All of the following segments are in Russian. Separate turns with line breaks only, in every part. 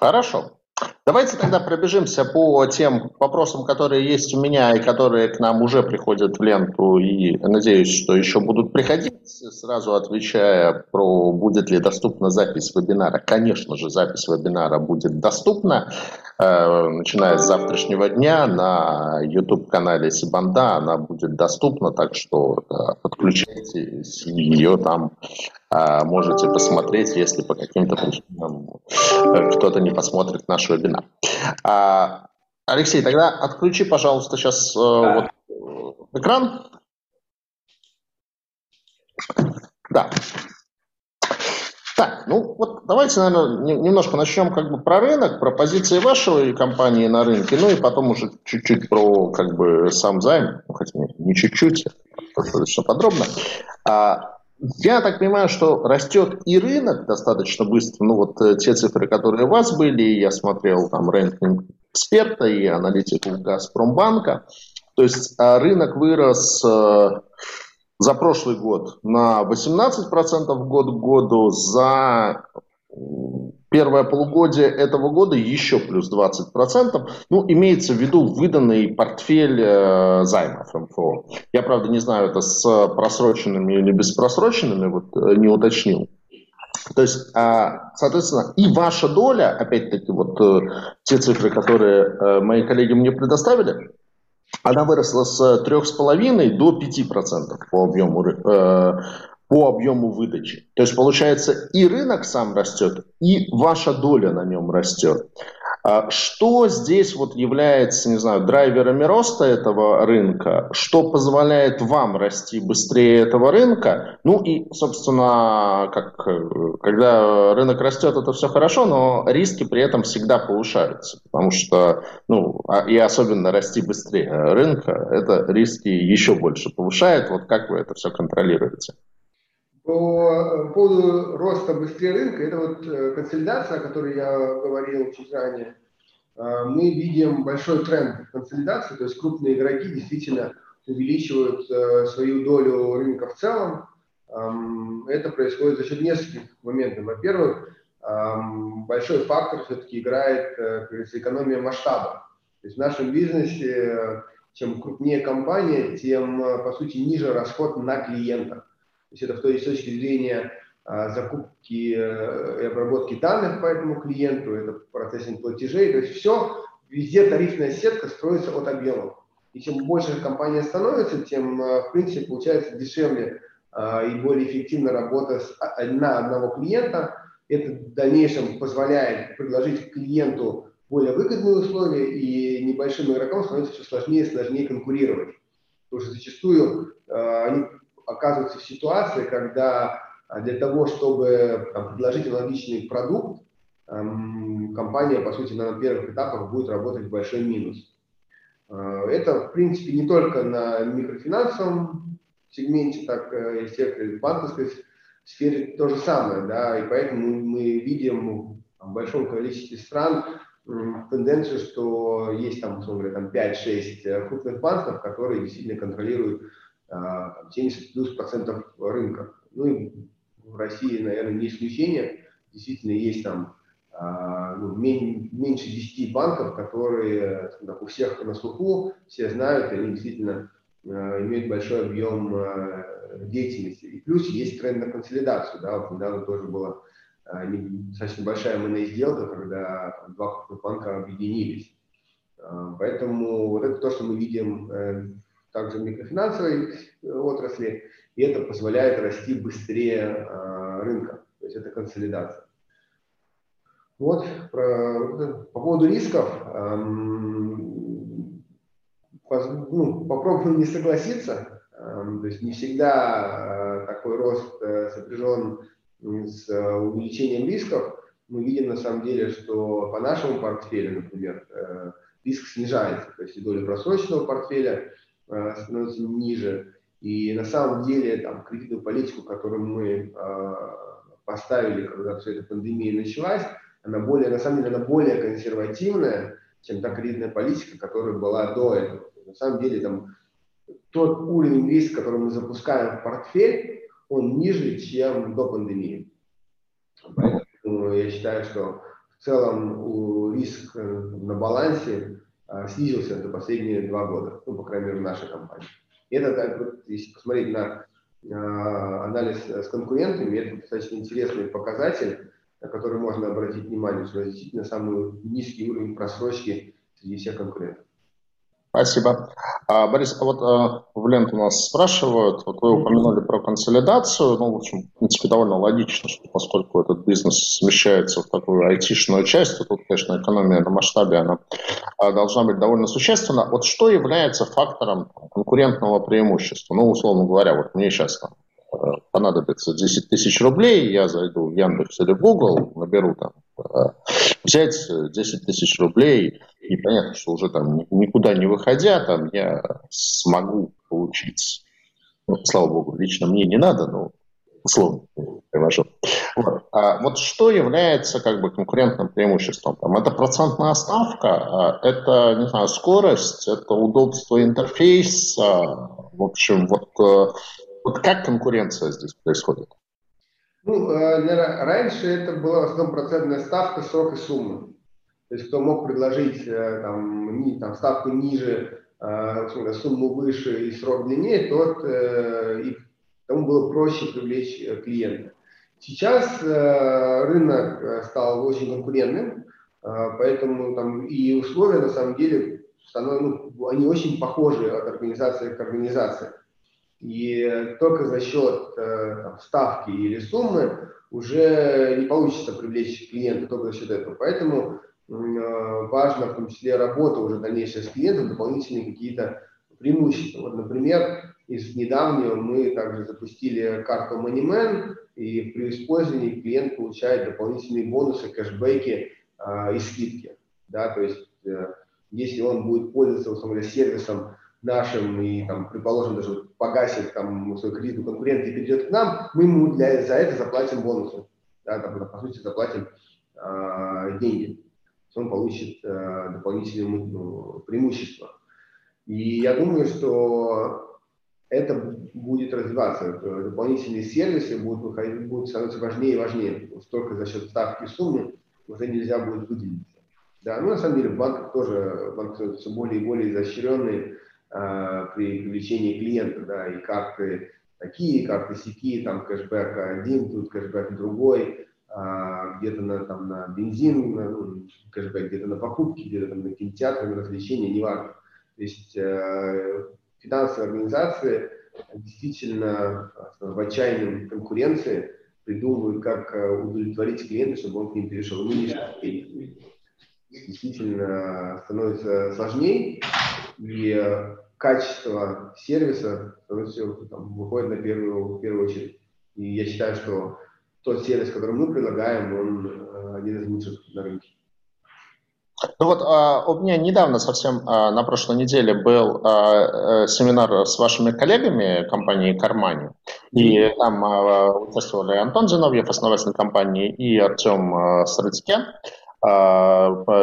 Хорошо. Давайте тогда пробежимся по тем вопросам, которые есть у меня и которые к нам уже приходят в ленту, и надеюсь, что еще будут приходить. Сразу отвечая про будет ли доступна запись вебинара. Конечно же, запись вебинара будет доступна, э, начиная с завтрашнего дня на YouTube-канале Сибанда она будет доступна, так что да, подключайтесь, ее там можете посмотреть, если по каким-то причинам э, кто-то не посмотрит наш вебинар. А, Алексей, тогда отключи, пожалуйста, сейчас э, вот э, экран. Да. Так, ну вот давайте, наверное, немножко начнем как бы про рынок, про позиции вашей компании на рынке, ну и потом уже чуть-чуть про как бы сам займ, ну, хотя не чуть-чуть, достаточно подробно. А, я так понимаю, что растет и рынок достаточно быстро. Ну вот э, те цифры, которые у вас были, я смотрел там рынок эксперта и аналитику Газпромбанка. То есть а, рынок вырос э, за прошлый год на 18% год к году, за первое полугодие этого года еще плюс 20%. Ну, имеется в виду выданный портфель э, займов МФО. Я, правда, не знаю, это с просроченными или без просроченными, вот э, не уточнил. То есть, а, соответственно, и ваша доля, опять-таки, вот э, те цифры, которые э, мои коллеги мне предоставили, она выросла с 3,5 до 5% по объему по объему выдачи. То есть получается и рынок сам растет, и ваша доля на нем растет. А что здесь вот является, не знаю, драйверами роста этого рынка? Что позволяет вам расти быстрее этого рынка? Ну и, собственно, как, когда рынок растет, это все хорошо, но риски при этом всегда повышаются, потому что, ну, а, и особенно расти быстрее рынка, это риски еще больше повышает. Вот как вы это все контролируете?
По поводу роста быстрее рынка, это вот э, консолидация, о которой я говорил чуть ранее. Э, мы видим большой тренд консолидации, то есть крупные игроки действительно увеличивают э, свою долю рынка в целом. Эм, это происходит за счет нескольких моментов. Во-первых, эм, большой фактор все-таки играет, экономия масштаба. То есть в нашем бизнесе, чем крупнее компания, тем, по сути, ниже расход на клиентах. То есть это в той точки зрения а, закупки э, и обработки данных по этому клиенту, это процессинг платежей, то есть все, везде тарифная сетка строится от объемов. И чем больше компания становится, тем, э, в принципе, получается дешевле а, и более эффективно работа с, а, на одного клиента. Это в дальнейшем позволяет предложить клиенту более выгодные условия, и небольшим игрокам становится все сложнее и сложнее конкурировать. Потому что зачастую они оказываются в ситуации, когда а, для того, чтобы там, предложить аналогичный продукт, эм, компания, по сути, на первых этапах будет работать в большой минус. Э, это, в принципе, не только на микрофинансовом сегменте, так э, и секторе банковской сфере то же самое, да, и поэтому мы видим в большом количестве стран тенденцию, что есть там, условно говоря, там 5-6 э, крупных банков, которые действительно контролируют 70 а, плюс процентов рынка. Ну и в России, наверное, не исключение. Действительно, есть там а, ну, меньше 10 банков, которые так, у всех на слуху, все знают, они действительно а, имеют большой объем деятельности. И плюс есть тренд на консолидацию. Да, вот недавно тоже была достаточно большая МНА сделка, когда два крупных банка объединились. Поэтому вот это то, что мы видим э, также микрофинансовой э, отрасли, и это позволяет расти быстрее э, рынка. То есть это консолидация. Вот, про, по поводу рисков, эм, ну, попробую не согласиться. Эм, то есть не всегда э, такой рост э, сопряжен с э, увеличением рисков. Мы видим на самом деле, что по нашему портфелю, например, э, риск снижается. То есть и доля просроченного портфеля становится ниже. И на самом деле там, кредитную политику, которую мы э, поставили, когда вся эта пандемия началась, она более, на самом деле, она более консервативная, чем та кредитная политика, которая была до этого. На самом деле, там, тот уровень риска, который мы запускаем в портфель, он ниже, чем до пандемии. Поэтому я считаю, что в целом риск на балансе снизился за последние два года, ну, по крайней мере, в нашей компании. И это, так, вот, если посмотреть на анализ с конкурентами, это достаточно интересный показатель, на который можно обратить внимание, что действительно самый низкий уровень просрочки среди всех конкурентов.
Спасибо. А, Борис, а вот а, в ленту нас спрашивают, вот вы упомянули про консолидацию, ну, в общем, в принципе, довольно логично, что поскольку этот бизнес смещается в такую айтишную часть, то тут, конечно, экономия на масштабе, она а, должна быть довольно существенна. Вот что является фактором конкурентного преимущества? Ну, условно говоря, вот мне сейчас там Э, понадобится 10 тысяч рублей, я зайду в Яндекс или в Google, наберу там, э, взять 10 тысяч рублей, и понятно, что уже там никуда не выходя, там я смогу получить, ну, слава богу, лично мне не надо, но условно привожу. Вот. А вот что является как бы конкурентным преимуществом? Там, это процентная ставка, а это, не знаю, скорость, это удобство интерфейса, в общем, вот э, вот как конкуренция здесь происходит?
Ну, э, раньше это была в основном процентная ставка, срок и сумма. То есть кто мог предложить э, там, ни, там, ставку ниже, э, сумму выше и срок длиннее, тот и тому было проще привлечь клиента. Сейчас рынок стал очень конкурентным, поэтому там и условия на самом деле становятся, ну, они очень похожи от организации к организации. И только за счет э, там, ставки или суммы уже не получится привлечь клиента только за счет этого. Поэтому э, важно в том числе работа уже дальнейшая с клиентом, дополнительные какие-то преимущества. Вот, например, из недавнего мы также запустили карту MoneyMan, и при использовании клиент получает дополнительные бонусы, кэшбэки э, и скидки. Да, то есть, э, если он будет пользоваться, условно сервисом нашим и, там, предположим, даже погасит там, свой кредит у конкурента и перейдет к нам, мы ему для, за это заплатим бонусы. Да, там, по сути, заплатим э, деньги. Он получит э, дополнительные ну, преимущества. И я думаю, что это будет развиваться. Дополнительные сервисы будут, выходить, будут становиться важнее и важнее. Столько за счет ставки суммы уже нельзя будет выделиться. Да, ну на самом деле в тоже банки все более и более изощренные э, при привлечении клиента, да, и карты такие, карты сякие, там кэшбэк один, тут кэшбэк другой, э, где-то на, там, на бензин, на, ну, где-то на покупки, где-то там на кинотеатры, на развлечения, неважно. То есть э, финансовые организации действительно в отчаянной конкуренции придумывают, как удовлетворить клиента, чтобы он к ним перешел. Ну, действительно становится сложнее, и качество сервиса там, выходит на первую, первую очередь. И я считаю, что тот сервис, который мы предлагаем, он э, один из лучших на рынке.
Ну вот а, у меня недавно, совсем а, на прошлой неделе, был а, э, семинар с вашими коллегами компании Кармани. И там участвовали Антон Зиновьев, основатель компании, и Артем а,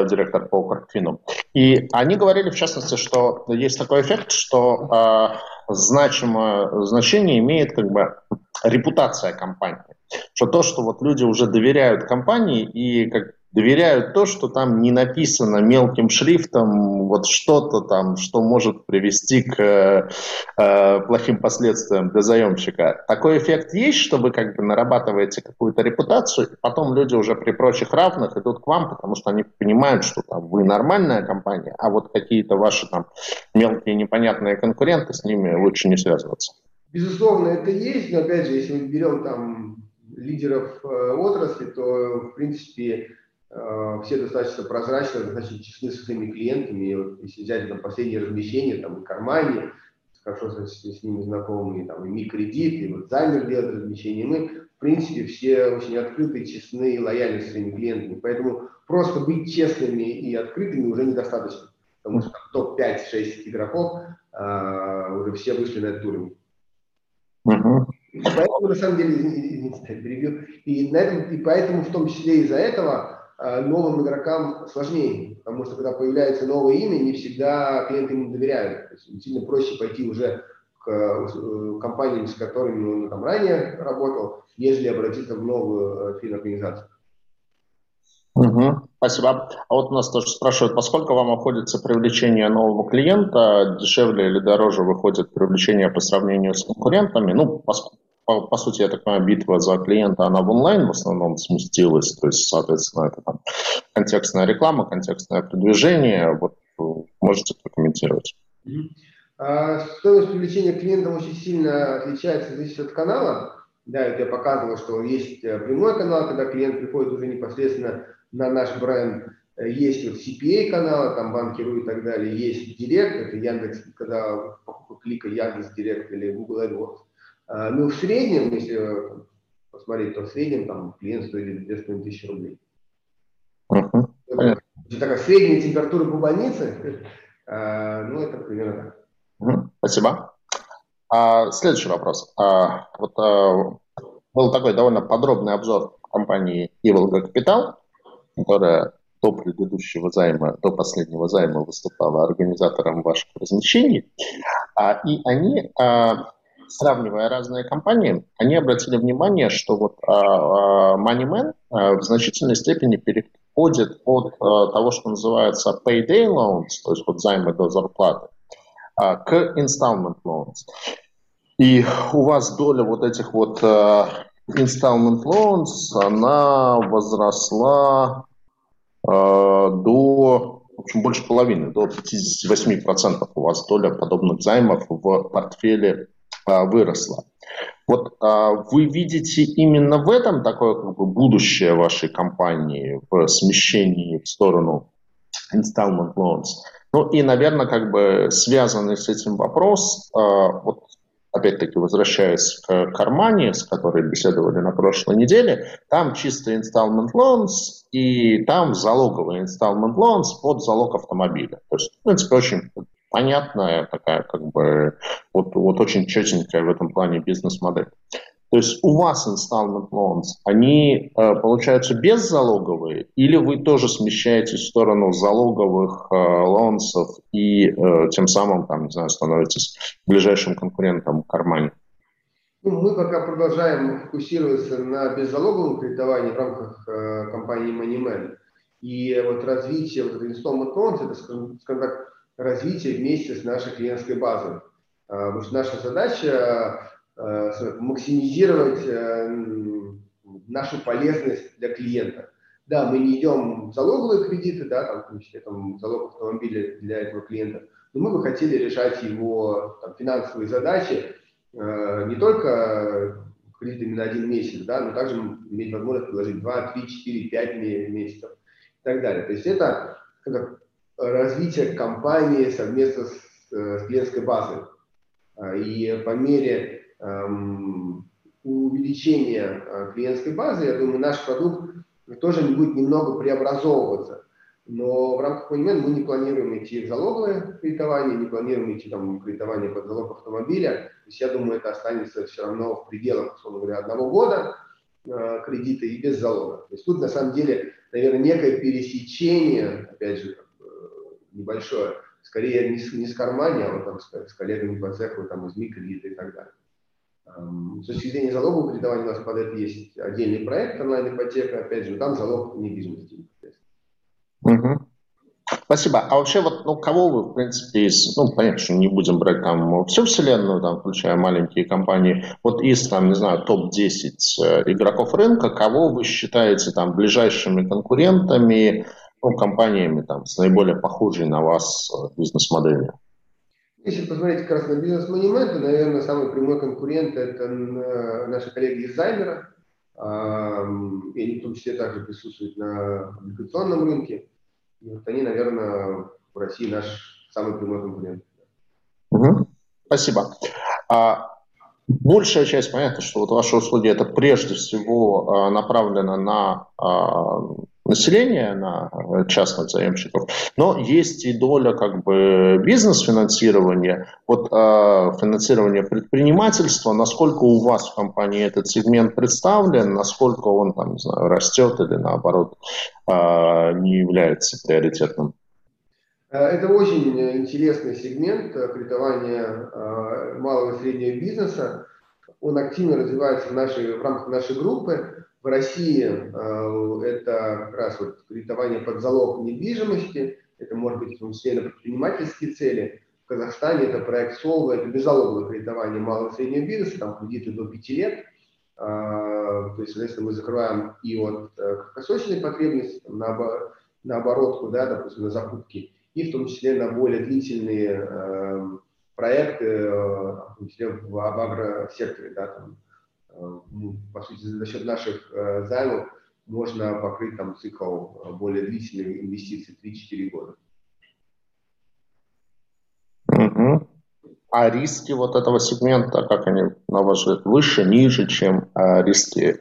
директор по Укрфину. И они говорили, в частности, что есть такой эффект, что значимое значение имеет как бы репутация компании. Что то, что вот люди уже доверяют компании и как доверяют то, что там не написано мелким шрифтом вот что-то там, что может привести к э, плохим последствиям для заемщика. Такой эффект есть, что вы как бы нарабатываете какую-то репутацию, и потом люди уже при прочих равных идут к вам, потому что они понимают, что там вы нормальная компания, а вот какие-то ваши там мелкие непонятные конкуренты, с ними лучше не связываться.
Безусловно, это есть, но опять же, если мы берем там лидеров э, отрасли, то в принципе Э, все достаточно прозрачно, достаточно честны со своими клиентами. И вот если взять там, последние размещения, там, и Кармани, хорошо с, с ними знакомые, там, и Микредит, и вот Займер делает размещение, мы, в принципе, все очень открыты, честны и лояльны со своими клиентами. Поэтому просто быть честными и открытыми уже недостаточно. Потому что топ-5-6 игроков а, уже все вышли на этот уровень. Uh-huh. Поэтому, на самом деле, извините, перебью, и, на этом, и поэтому, в том числе из-за этого, а, новым игрокам сложнее, потому что когда появляется новое имя, не всегда клиенты ему доверяют. То есть сильно проще пойти уже к э, компаниям, с которыми он там ранее работал, нежели обратиться в новую э, финорганизацию.
Угу. Спасибо. А вот нас тоже спрашивают, поскольку вам обходится привлечение нового клиента, дешевле или дороже выходит привлечение по сравнению с конкурентами? Ну, по, по, сути, я так понимаю, битва за клиента, она в онлайн в основном сместилась, то есть, соответственно, это там контекстная реклама, контекстное продвижение. Вот можете прокомментировать.
А стоимость привлечения клиента очень сильно отличается, зависит от канала. Да, это я показывал, что есть э, прямой канал, когда клиент приходит уже непосредственно на наш бренд. Э, есть вот CPA каналы, там банкиру и так далее. Есть Директ, это Яндекс, когда покупка клика Яндекс Директ или Google AdWords. А, ну, в среднем, если посмотреть, то в среднем там клиент стоит 2,5 тысячи рублей. Uh-huh. Это, такая средняя температура больнице, а, ну, это примерно так.
Uh-huh. Спасибо. А, следующий вопрос. А, вот а, был такой довольно подробный обзор компании Evolga Capital которая до предыдущего займа, до последнего займа выступала организатором ваших размещений. А, и они, а, сравнивая разные компании, они обратили внимание, что вот а, Moneyman в значительной степени переходит от того, что называется payday loans, то есть вот займы до зарплаты, к installment loans. И у вас доля вот этих вот installment loans, она возросла э, до, в общем, больше половины, до 58% у вас доля подобных займов в портфеле э, выросла. Вот э, вы видите именно в этом такое как бы будущее вашей компании в смещении в сторону installment loans. Ну и, наверное, как бы связанный с этим вопрос, э, вот опять-таки возвращаясь к Кармане, с которой беседовали на прошлой неделе, там чисто installment loans и там залоговый installment loans под залог автомобиля. То есть, в принципе, очень понятная такая, как бы, вот, вот очень четенькая в этом плане бизнес-модель. То есть у вас installment loans, они э, получаются беззалоговые, или вы тоже смещаетесь в сторону залоговых э, лонсов и э, тем самым, там, не знаю, становитесь ближайшим конкурентом в кармане?
Ну, мы пока продолжаем фокусироваться на беззалоговом кредитовании в рамках э, компании MoneyMan. И вот развитие вот installment loans, это, скажем, так, развитие вместе с нашей клиентской базой. Э, потому что наша задача максимизировать э, нашу полезность для клиента. Да, мы не идем в залоговые кредиты, да, там, в том числе там, залог автомобиля для этого клиента, но мы бы хотели решать его там, финансовые задачи э, не только кредитами на один месяц, да, но также иметь возможность предложить 2, 3, 4, 5 месяцев и так далее. То есть это как развитие компании совместно с, с клиентской базой. И по мере увеличения э, клиентской базы, я думаю, наш продукт тоже будет немного преобразовываться. Но в рамках Moneyman мы не планируем идти в залоговое кредитование, не планируем идти там, в кредитование под залог автомобиля. То есть я думаю, это останется все равно в пределах, условно говоря, одного года э, кредита и без залога. То есть тут на самом деле, наверное, некое пересечение, опять же, э, небольшое, скорее не с, не с кармани, а вот там с, с коллегами по цеху, там из микрокредита и так далее. С точки зрения залогового кредитования у нас под это есть отдельный проект онлайн-ипотека, опять же, там залог недвижимости.
Угу. Спасибо. А вообще вот, ну, кого вы, в принципе, из, ну, понятно, что не будем брать там всю вселенную, там, включая маленькие компании, вот из, там, не знаю, топ-10 э, игроков рынка, кого вы считаете там ближайшими конкурентами, ну, компаниями там с наиболее похожей на вас э, бизнес-моделью?
Если посмотреть как раз на бизнес-монумент, то, наверное, самый прямой конкурент – это э, наши коллеги из Займера. И они в том числе также присутствуют на облигационном рынке. И вот они, наверное, в России наш самый прямой конкурент.
Спасибо. А, большая часть, понятно, что вот ваши услуги это прежде всего а, направлено на а, населения, на э, частных заемщиков, но есть и доля как бы бизнес-финансирования, вот э, финансирование предпринимательства, насколько у вас в компании этот сегмент представлен, насколько он там, не знаю, растет или наоборот э, не является приоритетным?
Э, это очень интересный сегмент э, кредитования малого и среднего бизнеса. Он активно развивается в, нашей, в рамках нашей группы. В России э, это как раз вот кредитование под залог недвижимости, это может быть в том числе на предпринимательские цели. В Казахстане это проект Солва, это беззалоговое кредитование малого и среднего бизнеса, там кредиты до 5 лет. А, то есть, соответственно, мы закрываем и от э, краткосрочной потребности на, на оборотку, да, допустим, на закупки, и в том числе на более длительные э, проекты, э, в том в, агросекторе, да, там, по сути, за счет наших э, займов можно покрыть там цикл э, более длительных инвестиций 3-4 года.
Угу. А риски вот этого сегмента, как они, на ваш взгляд, выше, ниже, чем риски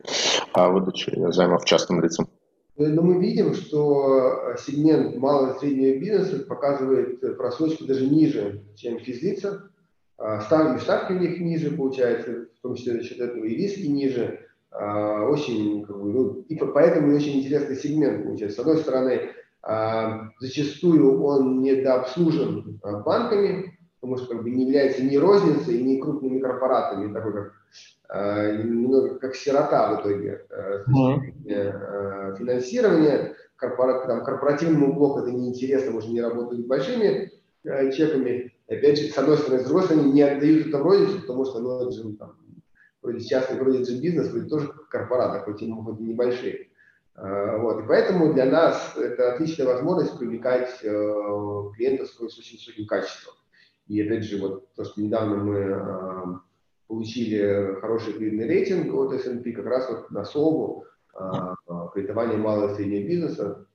выдачи займов частным лицам?
Но мы видим, что сегмент малого и среднего бизнеса показывает просрочку даже ниже, чем физлица. А, ставки, ставки у них ниже, получается, в том числе за счет этого и риски ниже. А, очень, как бы, ну, и поэтому очень интересный сегмент получается. С одной стороны, а, зачастую он недообслужен банками, потому что как бы не является ни розницей, ни крупными корпоратами, такой как немного как сирота в итоге mm-hmm. финансирования. Корпора, там, корпоративному блоку это неинтересно, уже не работают большими чеками. Опять же, с одной стороны, с другой стороны, не отдают это в родину, потому что, ну, это же ну, там, вроде частный, вроде же бизнес, вроде тоже корпораты, хоть и, хоть и небольшие. А, вот. И поэтому для нас это отличная возможность привлекать э, клиентов с очень высоким качеством. И опять же, вот то, что недавно мы э, получили хороший кредитный рейтинг от S&P, как раз вот на СОВу, э, кредитование малого и среднего бизнеса.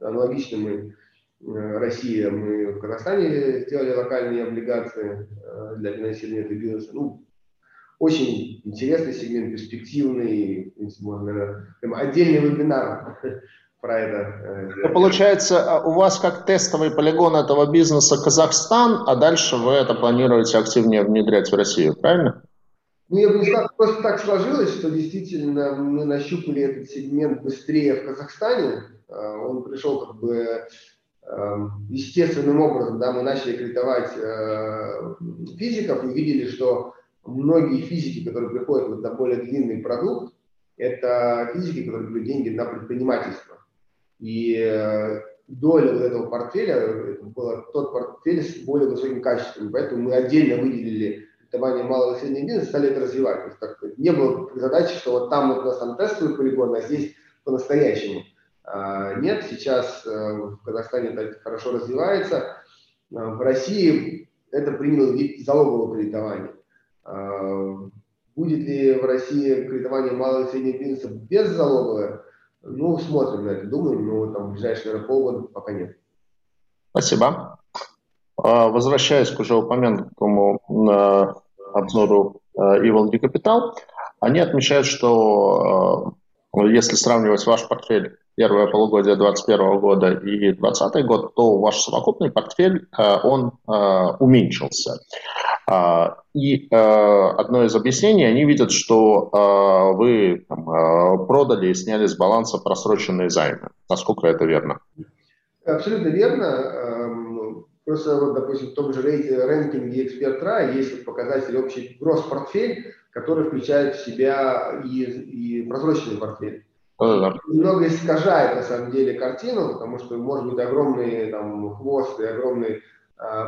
Аналогично мы Россия, мы в Казахстане сделали локальные облигации э, для финансирования этого бизнеса. Ну, очень интересный сегмент, перспективный, можно, прям отдельный вебинар про это.
Э, ну, получается, а у вас как тестовый полигон этого бизнеса Казахстан, а дальше вы это планируете активнее внедрять в Россию, правильно?
Ну, я бы не сказал, просто так сложилось, что действительно мы нащупали этот сегмент быстрее в Казахстане. Он пришел как бы естественным образом да, мы начали кредитовать э, физиков и видели, что многие физики, которые приходят вот на более длинный продукт, это физики, которые берут деньги на предпринимательство. И э, доля вот этого портфеля, это был тот портфель с более высоким качеством. Поэтому мы отдельно выделили кредитование малого и среднего бизнеса, стали это развивать. То есть, так, не было задачи, что вот там вот у нас там тестовый полигон, а здесь по-настоящему. А, нет, сейчас э, в Казахстане это хорошо развивается. А, в России это принял вид залогового кредитования. А, будет ли в России кредитование малого и среднего бизнеса без залогового? Ну, смотрим на это, думаем, но там в ближайшие, наверное, полгода пока нет.
Спасибо. Возвращаясь к уже упомянутому обзору Evil Capital, они отмечают, что если сравнивать ваш портфель первое полугодие 2021 года и 2020 год, то ваш совокупный портфель, э, он э, уменьшился. А, и э, одно из объяснений, они видят, что вы там, продали и сняли с баланса просроченные займы. Насколько это верно?
Абсолютно верно. Эм, просто, вот, допустим, в том же рейтинге эксперт есть показатель общий гросс портфель, который включает в себя и, и прозрачный портфель. Да. Немного искажает на самом деле картину, потому что может быть огромный там, хвост и огромный э,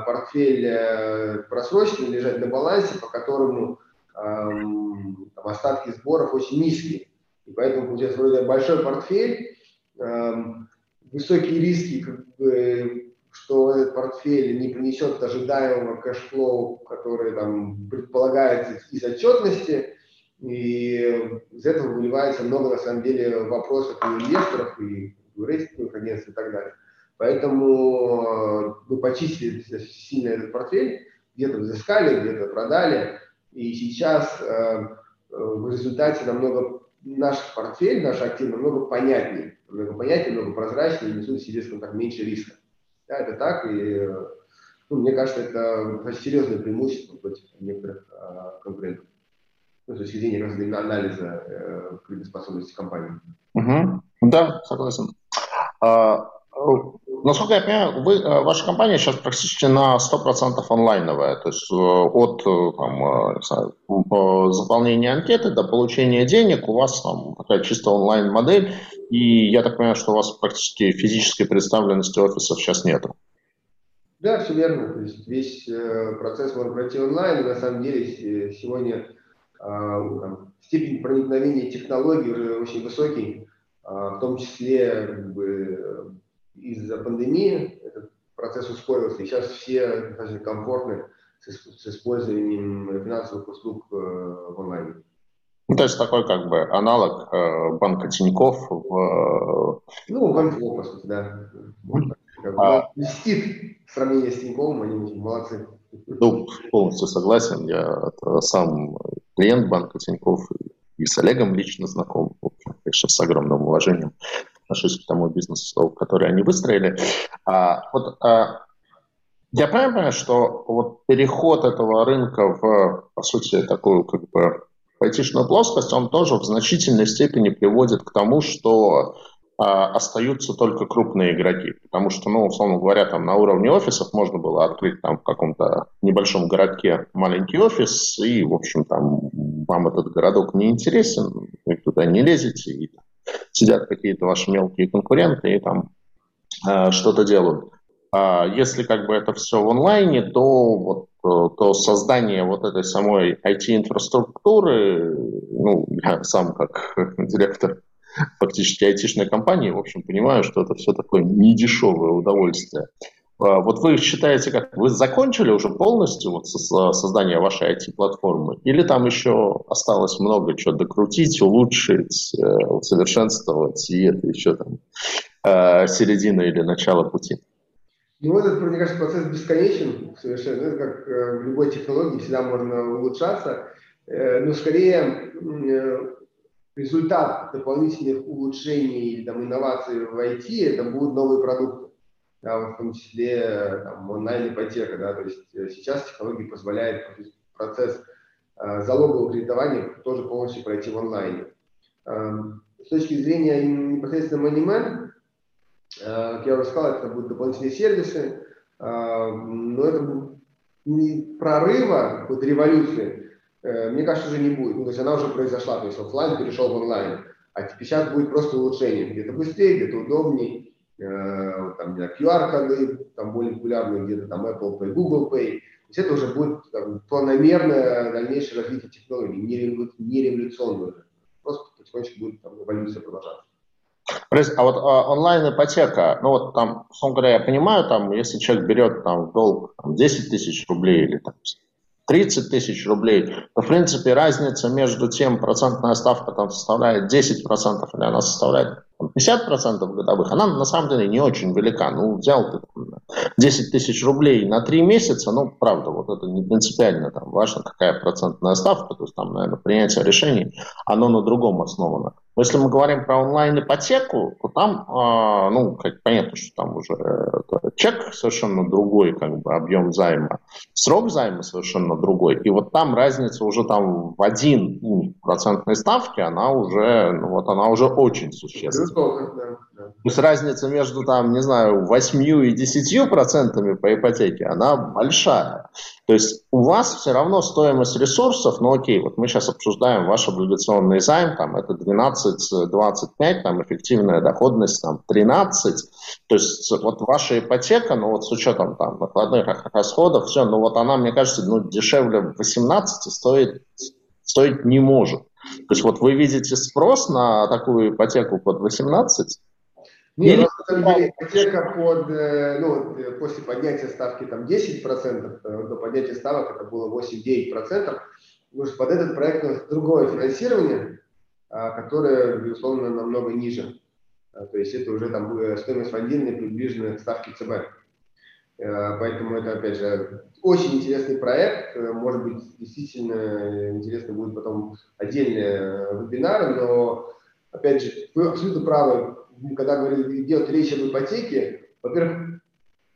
портфель э, просроченный лежать на балансе, по которому э, там, остатки сборов очень низкие. И поэтому получается вроде большой портфель, э, высокие риски, как бы, что этот портфель не принесет ожидаемого cash flow, который там предполагается из отчетности, и из этого выливается много, на самом деле, вопросов у инвесторов, и рейтинговых агентств и так далее. Поэтому э, мы почистили сильно этот портфель, где-то взыскали, где-то продали. И сейчас э, э, в результате намного наш портфель, наш актив намного понятнее, намного понятнее, намного прозрачнее, несут в себе, скажем так, меньше риска. Да, это так, и ну, мне кажется, это серьезное преимущество против некоторых э, конкурентов ну, с точки зрения анализа э, кредитоспособности компании.
Угу. Да, согласен. А, Насколько я понимаю, вы, э, ваша компания сейчас практически на 100% онлайновая, то есть э, от э, там, знаю, заполнения анкеты до получения денег у вас там такая чисто онлайн-модель, и я так понимаю, что у вас практически физической представленности офисов сейчас нет.
Да, все верно. То есть весь процесс можно пройти онлайн. На самом деле сегодня степень проникновения технологий уже очень высокий, в том числе как бы, из-за пандемии этот процесс ускорился, и сейчас все достаточно комфортны с, использованием финансовых услуг э, в онлайне.
Ну, то есть такой как бы аналог э, банка Тиньков в...
Э, ну, банков, по сути, да. Как бы, а... В сравнении с Тиньковым, они молодцы.
Ну, полностью согласен. Я сам клиент банка Тиньков и с Олегом лично знаком, в общем, конечно, с огромным уважением отношусь к тому бизнесу, который они выстроили. А, вот, а, я понимаю, что вот переход этого рынка в, по сути, такую как бы айтишную плоскость, он тоже в значительной степени приводит к тому, что остаются только крупные игроки. Потому что, ну, условно говоря, там на уровне офисов можно было открыть там в каком-то небольшом городке маленький офис, и, в общем, там вам этот городок не интересен, вы туда не лезете, и сидят какие-то ваши мелкие конкуренты и там э, что-то делают. А если как бы это все в онлайне, то, вот, э, то создание вот этой самой IT-инфраструктуры, ну, я сам как директор фактически айтишной компании, в общем, понимаю, что это все такое недешевое удовольствие. А, вот вы считаете, как вы закончили уже полностью вот создание вашей IT-платформы? Или там еще осталось много чего докрутить, улучшить, э, усовершенствовать, и это еще там э, середина или начало пути?
Ну, этот, мне кажется, процесс бесконечен совершенно. Это как э, в любой технологии, всегда можно улучшаться. Но скорее результат дополнительных улучшений или там, инноваций в IT – это будут новые продукты да, в том числе онлайн-ипотека. Да, то есть э, сейчас технологии позволяют процесс э, залогового кредитования тоже полностью пройти в онлайне. Э, с точки зрения непосредственно Moneyman, э, как я уже сказал, это будут дополнительные сервисы, э, но это не прорыва, вот революции, э, мне кажется, уже не будет. Ну, то есть она уже произошла, то есть офлайн перешел в онлайн. А сейчас будет просто улучшение. Где-то быстрее, где-то удобнее, Э, там, не QR-коды, там более популярные где-то там Apple Pay, Google Pay. То есть это уже будет там, планомерное дальнейшее развитие технологий, не, револю, не революционное. Просто потихонечку будет там, эволюция продолжаться.
А вот а, онлайн-ипотека, ну вот там, условно говоря, я понимаю, там, если человек берет там долг там, 10 тысяч рублей или там 30 тысяч рублей, то, в принципе, разница между тем, процентная ставка там составляет 10% или она составляет 50% годовых, она на самом деле не очень велика. Ну, взял ты 10 тысяч рублей на 3 месяца, ну, правда, вот это не принципиально, там, важно, какая процентная ставка, то есть там, наверное, принятие решений, оно на другом основано. Но если мы говорим про онлайн-ипотеку, то там, э, ну, как понятно, что там уже чек совершенно другой, как бы, объем займа, срок займа совершенно другой, и вот там разница уже там в один ну, процентной ставке, она уже, ну, вот она уже очень существенна. То есть разница между, там, не знаю, 8 и 10 процентами по ипотеке, она большая. То есть у вас все равно стоимость ресурсов, ну окей, вот мы сейчас обсуждаем ваш облигационный займ, там это 12-25, там эффективная доходность там 13, то есть вот ваша ипотека, ну вот с учетом там накладных расходов, все, ну вот она, мне кажется, ну дешевле 18 стоит, стоить не может. То есть вот вы видите спрос на такую ипотеку под 18?
Нет, Или... на самом деле ипотека под, э, ну, э, после поднятия ставки там 10%, э, до поднятия ставок это было 8-9%, потому что под этот проект другое финансирование, а, которое, безусловно, намного ниже. А, то есть это уже там стоимость фондирования приближена к ставке ЦБ. Поэтому это, опять же, очень интересный проект. Может быть, действительно интересно будет потом отдельные вебинары, но, опять же, вы абсолютно правы когда говорили, идет речь об ипотеке, во-первых,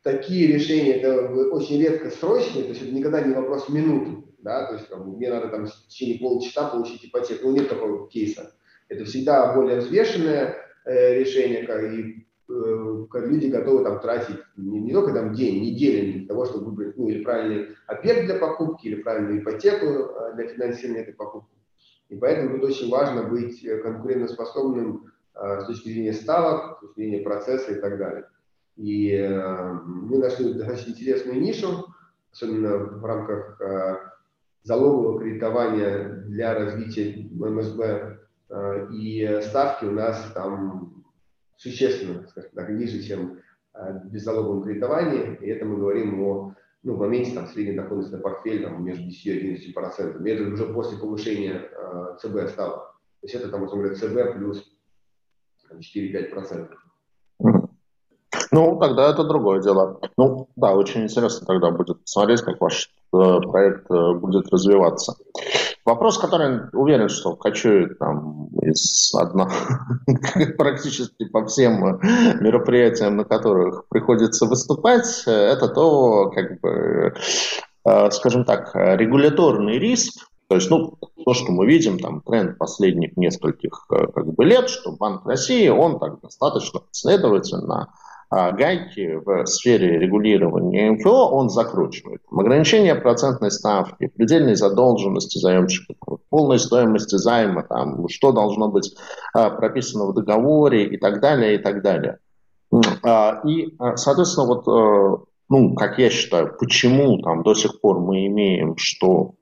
такие решения это очень редко срочные, то есть это никогда не вопрос минут, да, то есть как мне надо там в течение полчаса получить ипотеку, ну нет такого кейса. Это всегда более взвешенное э, решение, как и э, люди готовы там тратить не, не только там день, неделю для того, чтобы выбрать ну, или правильный объект для покупки, или правильную ипотеку э, для финансирования этой покупки. И поэтому тут очень важно быть конкурентоспособным с точки зрения ставок, с точки зрения процесса и так далее. И э, мы нашли достаточно интересную нишу, особенно в рамках залогового кредитования для развития МСБ. И ставки у нас там существенно, скажем так, ниже, чем в беззалоговом кредитовании. И это мы говорим о ну, в моменте там средняя доходность на портфель там, между 10 и 11 процентами. Это уже после повышения э, ЦБ стало. То есть это там, условно говоря, ЦБ плюс 4-5 процентов.
Ну, тогда это другое дело. Ну, да, очень интересно тогда будет посмотреть, как ваш э, проект э, будет развиваться. Вопрос, который уверен, что кочует там из одна практически по всем мероприятиям, на которых приходится выступать, это то, как бы, э, скажем так, регуляторный риск, то есть, ну, то, что мы видим, там, тренд последних нескольких э, как бы, лет, что Банк России, он так достаточно последовательно а, гайки в сфере регулирования МФО он закручивает. Ограничение процентной ставки, предельной задолженности заемщика, полной стоимости займа, там, что должно быть а, прописано в договоре и так далее, и так далее. А, и, соответственно, вот, э, ну, как я считаю, почему там до сих пор мы имеем, что а,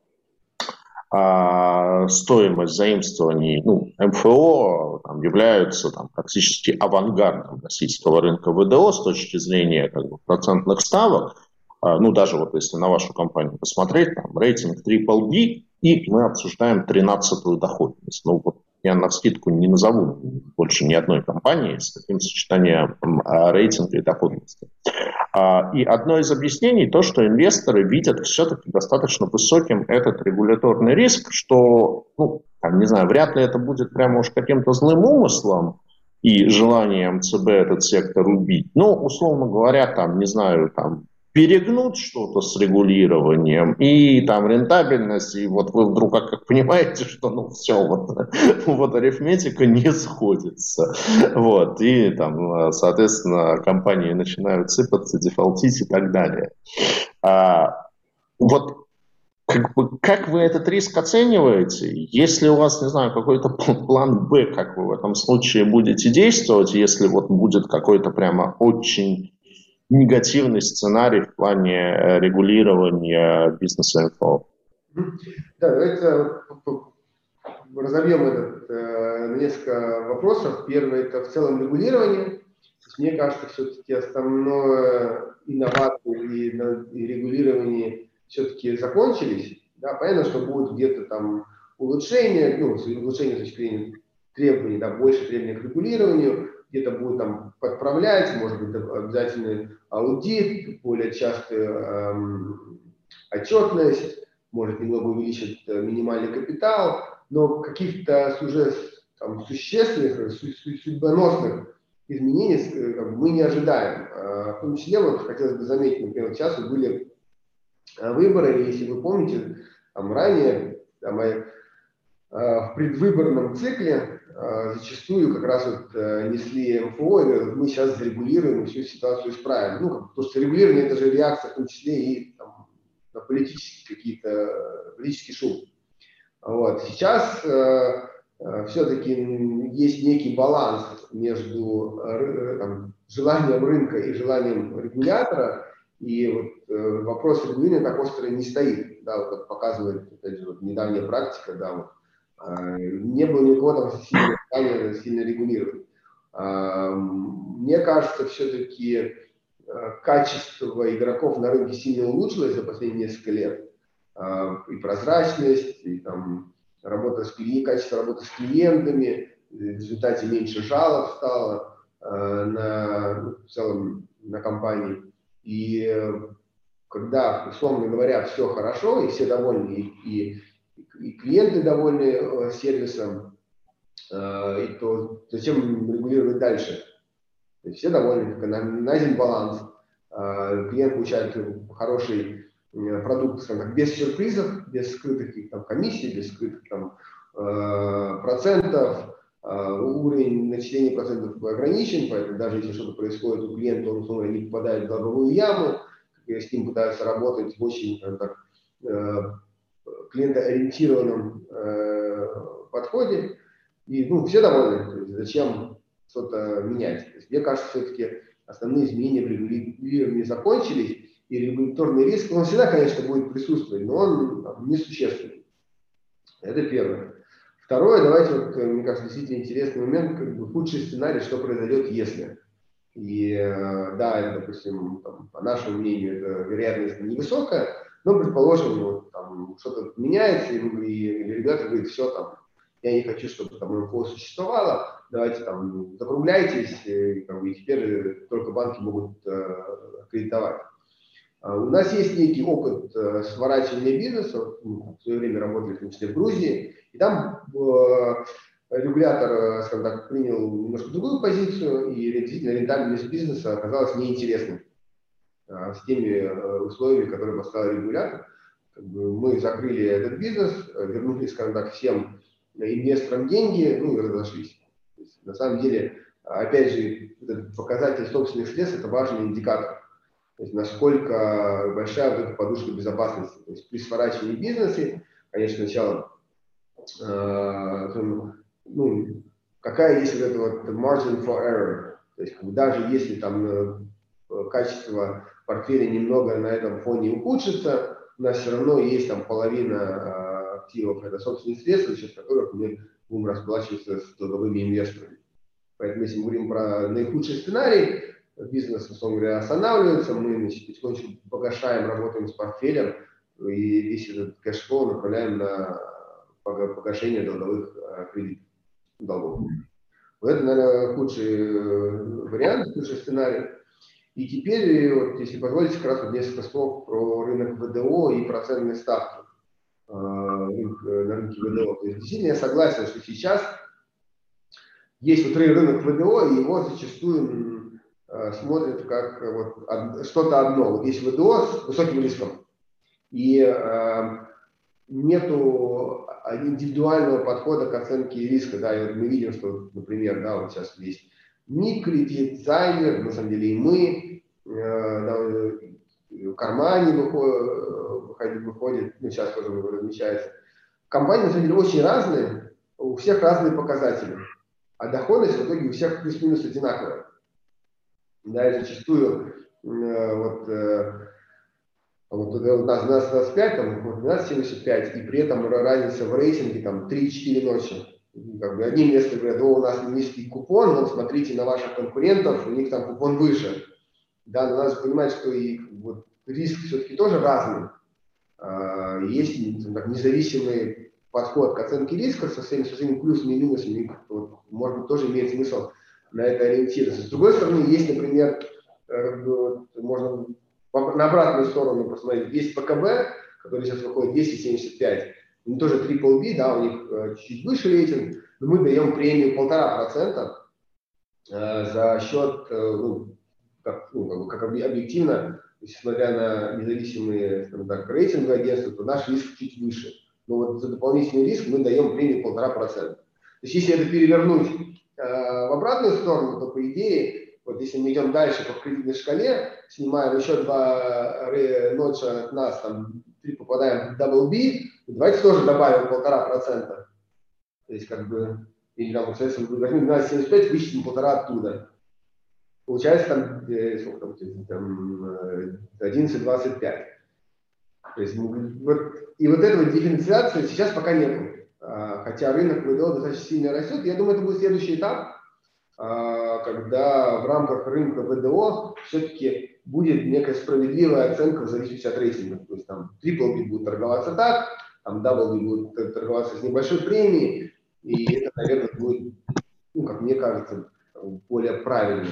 стоимость заимствований, ну, МФО там, являются там, практически авангардом российского рынка ВДО с точки зрения как бы, процентных ставок. А, ну, даже вот если на вашу компанию посмотреть, там рейтинг Triple B, и мы обсуждаем 13-ю доходность. Ну, вот я на скидку не назову больше ни одной компании с таким сочетанием а, рейтинга и доходности. А, и одно из объяснений то, что инвесторы видят все-таки достаточно высоким этот регуляторный риск, что, ну, там, не знаю, вряд ли это будет прямо уж каким-то злым умыслом и желанием ЦБ этот сектор убить. Ну, условно говоря, там, не знаю, там, перегнуть что-то с регулированием и там рентабельность, и вот вы вдруг как, понимаете, что ну все, вот, вот арифметика не сходится. Вот, и там, соответственно, компании начинают сыпаться, дефолтить и так далее. А, вот как, бы, как вы этот риск оцениваете? Если у вас, не знаю, какой-то план Б, как вы в этом случае будете действовать, если вот будет какой-то прямо очень негативный сценарий в плане э, регулирования бизнеса НФО.
Да, давайте разобьем этот э, несколько вопросов. Первый – это в целом регулирование. Мне кажется, все-таки основное инновации и, и регулирование все-таки закончились. Да, понятно, что будет где-то там улучшение, ну, улучшение с точки зрения требований, да, больше требований к регулированию, где-то будет там подправлять, может быть, обязательный аудит, более частая эм, отчетность, может немного увеличить э, минимальный капитал, но каких-то уже там, существенных, судьбоносных изменений э, мы не ожидаем. А, в том числе, вот хотелось бы заметить, например, сейчас были э, выборы, и если вы помните, там ранее, там, в предвыборном цикле зачастую как раз вот э, несли МФО и говорят, мы сейчас зарегулируем и всю ситуацию исправим. Ну, как, потому что регулирование – это же реакция в том числе и там, на политические какие-то, политический шум. Вот. Сейчас э, э, все-таки есть некий баланс между э, там, желанием рынка и желанием регулятора, и вот, э, вопрос регулирования так остро не стоит. Да, вот, как показывает опять же, вот, недавняя практика, да, вот, не было никого там сильно, сильно регулировать. А, мне кажется, все-таки а, качество игроков на рынке сильно улучшилось за последние несколько лет. И прозрачность, и там работа с клиентами, качество работы с клиентами, в результате меньше жалоб стало на, ну, в целом на компании. И когда, условно говоря, все хорошо, и все довольны, и, и и клиенты довольны э, сервисом, э, и то зачем регулировать дальше? То есть все довольны, найден баланс, э, клиент получает хороший продукт, скажем так, без сюрпризов, без скрытых там, комиссий, без скрытых там, процентов, уровень начисления процентов ограничен, поэтому даже если что-то происходит у клиента, он, условно, не попадает в долговую яму, с ним пытаются работать в очень так, клиентоориентированном подходе, и ну, все довольны, то есть зачем что-то менять. То есть, мне кажется, все-таки основные изменения в регулировании закончились, и регуляторный риск, он всегда, конечно, будет присутствовать, но он там, несущественный. Это первое. Второе, давайте, вот, мне кажется, действительно интересный момент, как бы худший сценарий, что произойдет, если. И э, да, допустим, там, по нашему мнению, это вероятность невысокая, но, предположим, вот, там, что-то меняется, и, и, и ребята говорят, все, там, я не хочу, чтобы там МФО существовало, давайте там закругляйтесь, и, как бы, и теперь только банки могут э, кредитовать. А у нас есть некий опыт э, сворачивания бизнеса, ну, в свое время работали в том числе в Грузии, и там э, регулятор, э, скажем так, принял немножко другую позицию, и действительно рентабельность бизнеса оказалась неинтересной э, с теми э, условиями, которые поставил регулятор. Как бы мы закрыли этот бизнес, вернули, скажем так, всем инвесторам деньги, ну и разошлись. На самом деле, опять же, этот показатель собственных средств – это важный индикатор. То есть насколько большая вот эта подушка безопасности. То есть при сворачивании бизнеса, конечно, сначала, э, ну, какая есть вот эта вот margin for error. То есть даже если там э, качество портфеля немного на этом фоне ухудшится, у нас все равно есть там половина активов, это собственные средства, за счет которых мы будем расплачиваться с долговыми инвесторами. Поэтому если мы говорим про наихудший сценарий, бизнес, условно говоря, останавливается, мы значит, потихонечку погашаем, работаем с портфелем, и весь этот cash flow направляем на погашение долговых э, кредитов, долгов. Вот это, наверное, худший э, вариант, худший сценарий. И теперь, вот, если позволите, вот несколько слов про рынок ВДО и процентные ставки. Э, на рынке ВДО. То есть действительно я согласен, что сейчас есть вот рынок ВДО, и его зачастую э, смотрят как вот что-то одно. Вот есть ВДО с высоким риском, и э, нету индивидуального подхода к оценке риска. Да, и мы видим, что, например, да, вот сейчас есть Микрити, Займер, на самом деле и мы, э, в кармане выходит, выходит, ну, сейчас тоже размещается. Компании, на самом деле, очень разные, у всех разные показатели, а доходность в итоге у всех плюс-минус одинаковая. Да, и зачастую э, вот, э, вот у нас 12.25, там 12.75, и при этом разница в рейтинге там 3-4 ночи. Как бы одни места говорят, о, у нас низкий купон, но смотрите на ваших конкурентов, у них там купон выше. Да, но надо понимать, что и вот, риск все-таки тоже разный. А, есть так, независимый подход к оценке риска со своими, со своими плюсами и минусами, вот, может быть, тоже имеет смысл на это ориентироваться. С другой стороны, есть, например, э, вот, можно на обратную сторону посмотреть, есть ПКБ, который сейчас выходит 275, они тоже triple B, да, у них э, чуть выше рейтинг, но мы даем премию полтора процента э, за счет, ну, как, ну, как объективно есть, смотря на независимые скажем так, рейтинговые агентства, то наш риск чуть выше. Но вот за дополнительный риск мы даем премию полтора процента. То есть если это перевернуть э, в обратную сторону, то по идее, вот если мы идем дальше по кредитной шкале, снимаем еще два ноча от нас, там три попадаем в double B, давайте тоже добавим полтора процента. То есть как бы, или там, соответственно, возьмем 12,75, вычтем полтора оттуда получается там, э, сколько там, там 11,25. Э, То есть, вот, и вот этого дифференциации сейчас пока нет. А, хотя рынок ВДО достаточно сильно растет. Я думаю, это будет следующий этап, а, когда в рамках рынка ВДО все-таки будет некая справедливая оценка в зависимости от рейтинга. То есть там triple будет торговаться так, там double будет торговаться с небольшой премией, и это, наверное, будет, ну, как мне кажется, более правильно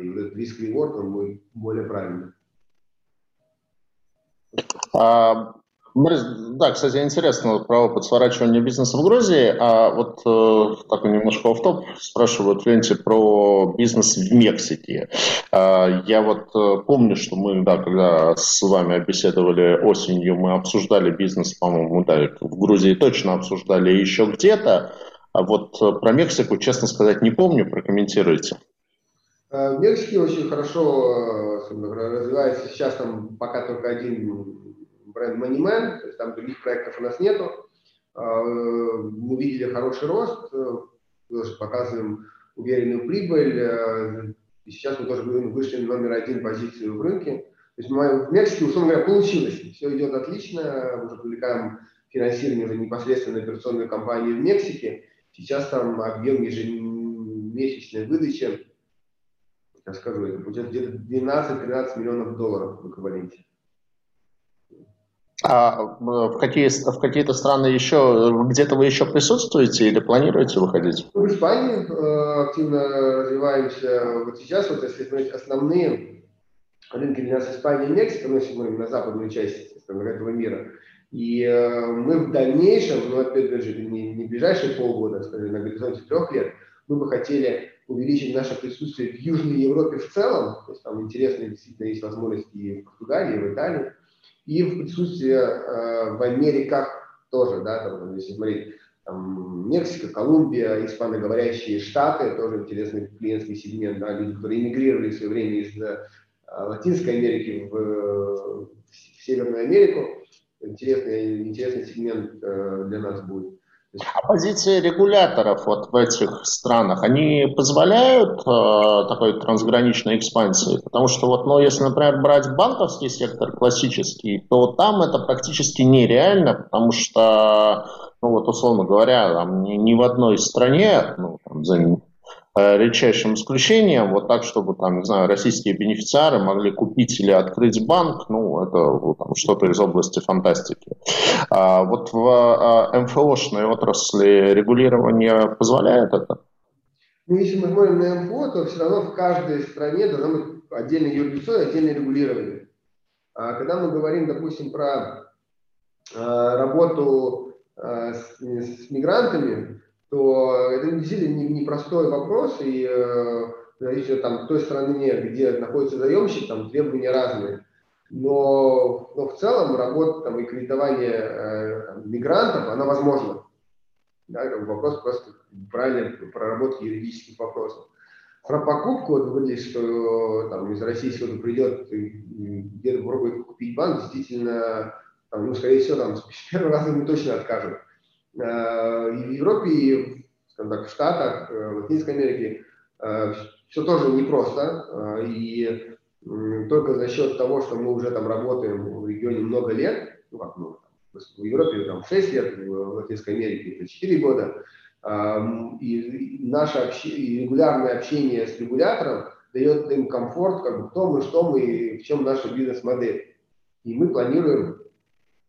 и вот этот риск реворд, он будет более правильный.
А, да, кстати, интересно вот, про опыт сворачивания бизнеса в Грузии. А вот э, такой немножко в топ спрашивают в ленте про бизнес в Мексике. А, я вот э, помню, что мы, да, когда с вами беседовали осенью, мы обсуждали бизнес, по-моему, да, в Грузии точно обсуждали еще где-то. А вот про Мексику, честно сказать, не помню, прокомментируйте.
В Мексике очень хорошо развивается сейчас там пока только один бренд Moneyman, то есть там других проектов у нас нету. Мы видели хороший рост, тоже показываем уверенную прибыль. И сейчас мы тоже вышли на номер один позицию в рынке. То есть мы в Мексике, условно говоря, получилось. Все идет отлично. Мы уже привлекаем финансирование уже непосредственно операционной компании в Мексике. Сейчас там объем ежемесячной выдачи, я скажу, это будет где-то 12-13 миллионов долларов в эквиваленте.
А в, какие, в какие-то страны еще, где-то вы еще присутствуете или планируете выходить?
В Испании э, активно развиваемся. Вот сейчас, вот если смотреть основные рынки для нас Испания и Мексика, ну, если мы на западную часть этого мира, и э, мы в дальнейшем, ну, опять же, не, не ближайшие полгода, скажем, на горизонте трех лет, мы бы хотели увеличить наше присутствие в Южной Европе в целом, то есть там интересные действительно есть возможности и в Португалии, и в Италии, и в присутствии э, в Америках тоже, да, там, если смотреть, там, Мексика, Колумбия, испаноговорящие штаты, тоже интересный клиентский сегмент, да, люди, которые эмигрировали в свое время из э, Латинской Америки в, в Северную Америку, интересный, интересный сегмент э, для нас будет.
А позиции регуляторов вот в этих странах, они позволяют э, такой трансграничной экспансии? Потому что вот, ну, если, например, брать банковский сектор классический, то там это практически нереально, потому что, ну вот, условно говоря, там ни, ни в одной стране, ну, там, за редчайшим исключением, вот так, чтобы там, не знаю, российские бенефициары могли купить или открыть банк, ну, это что-то из области фантастики. А вот в а, МФОшной отрасли регулирование позволяет это?
Ну, если мы смотрим на МФО, то все равно в каждой стране должно быть отдельное юрлицо и отдельное регулирование. А когда мы говорим, допустим, про а, работу а, с, с мигрантами, то это действительно непростой вопрос, и э, зависит там, в той стране, где находится заемщик, там требования разные. Но, но в целом работа там, и кредитование э, мигрантов, она возможна. Да, вопрос просто правильной проработки юридических вопросов. Про покупку, вот выглядит, что там, из России кто-то придет где-то попробует купить банк, действительно, там, ну, скорее всего, там, с первого раза мы точно откажем. Э, и в Европе, и скажем так, в Штатах, э, в Латинской Америке э, все тоже непросто. И только за счет того, что мы уже там работаем в регионе много лет, ну как много, в Европе там 6 лет, в Латинской Америке это 4 года, и наше общение, регулярное общение с регулятором дает им комфорт, как бы, кто мы, что мы, и в чем наша бизнес-модель. И мы планируем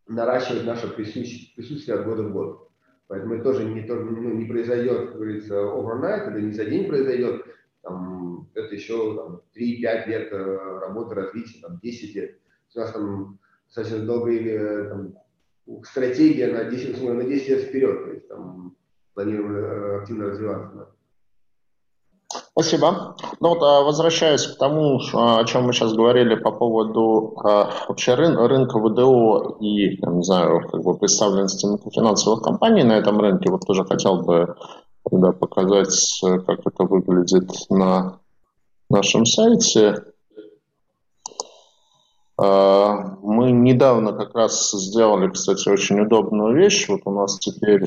наращивать наше присутствие от года в год. Поэтому это тоже не, ну, не произойдет, как говорится, overnight, это не за день произойдет. Там, это еще там, 3-5 лет э, работы, развития, там, 10 лет. У нас там достаточно долгая э, там, стратегия на 10, на 10 лет вперед. То есть там планируем э, активно развиваться.
Спасибо. Ну вот а, возвращаясь к тому, о чем мы сейчас говорили по поводу а, вообще рын, рынка ВДО и, я не знаю, как бы представленности финансовых компаний на этом рынке, вот тоже хотел бы тогда показать, как это выглядит на нашем сайте. А, мы недавно как раз сделали, кстати, очень удобную вещь. Вот у нас теперь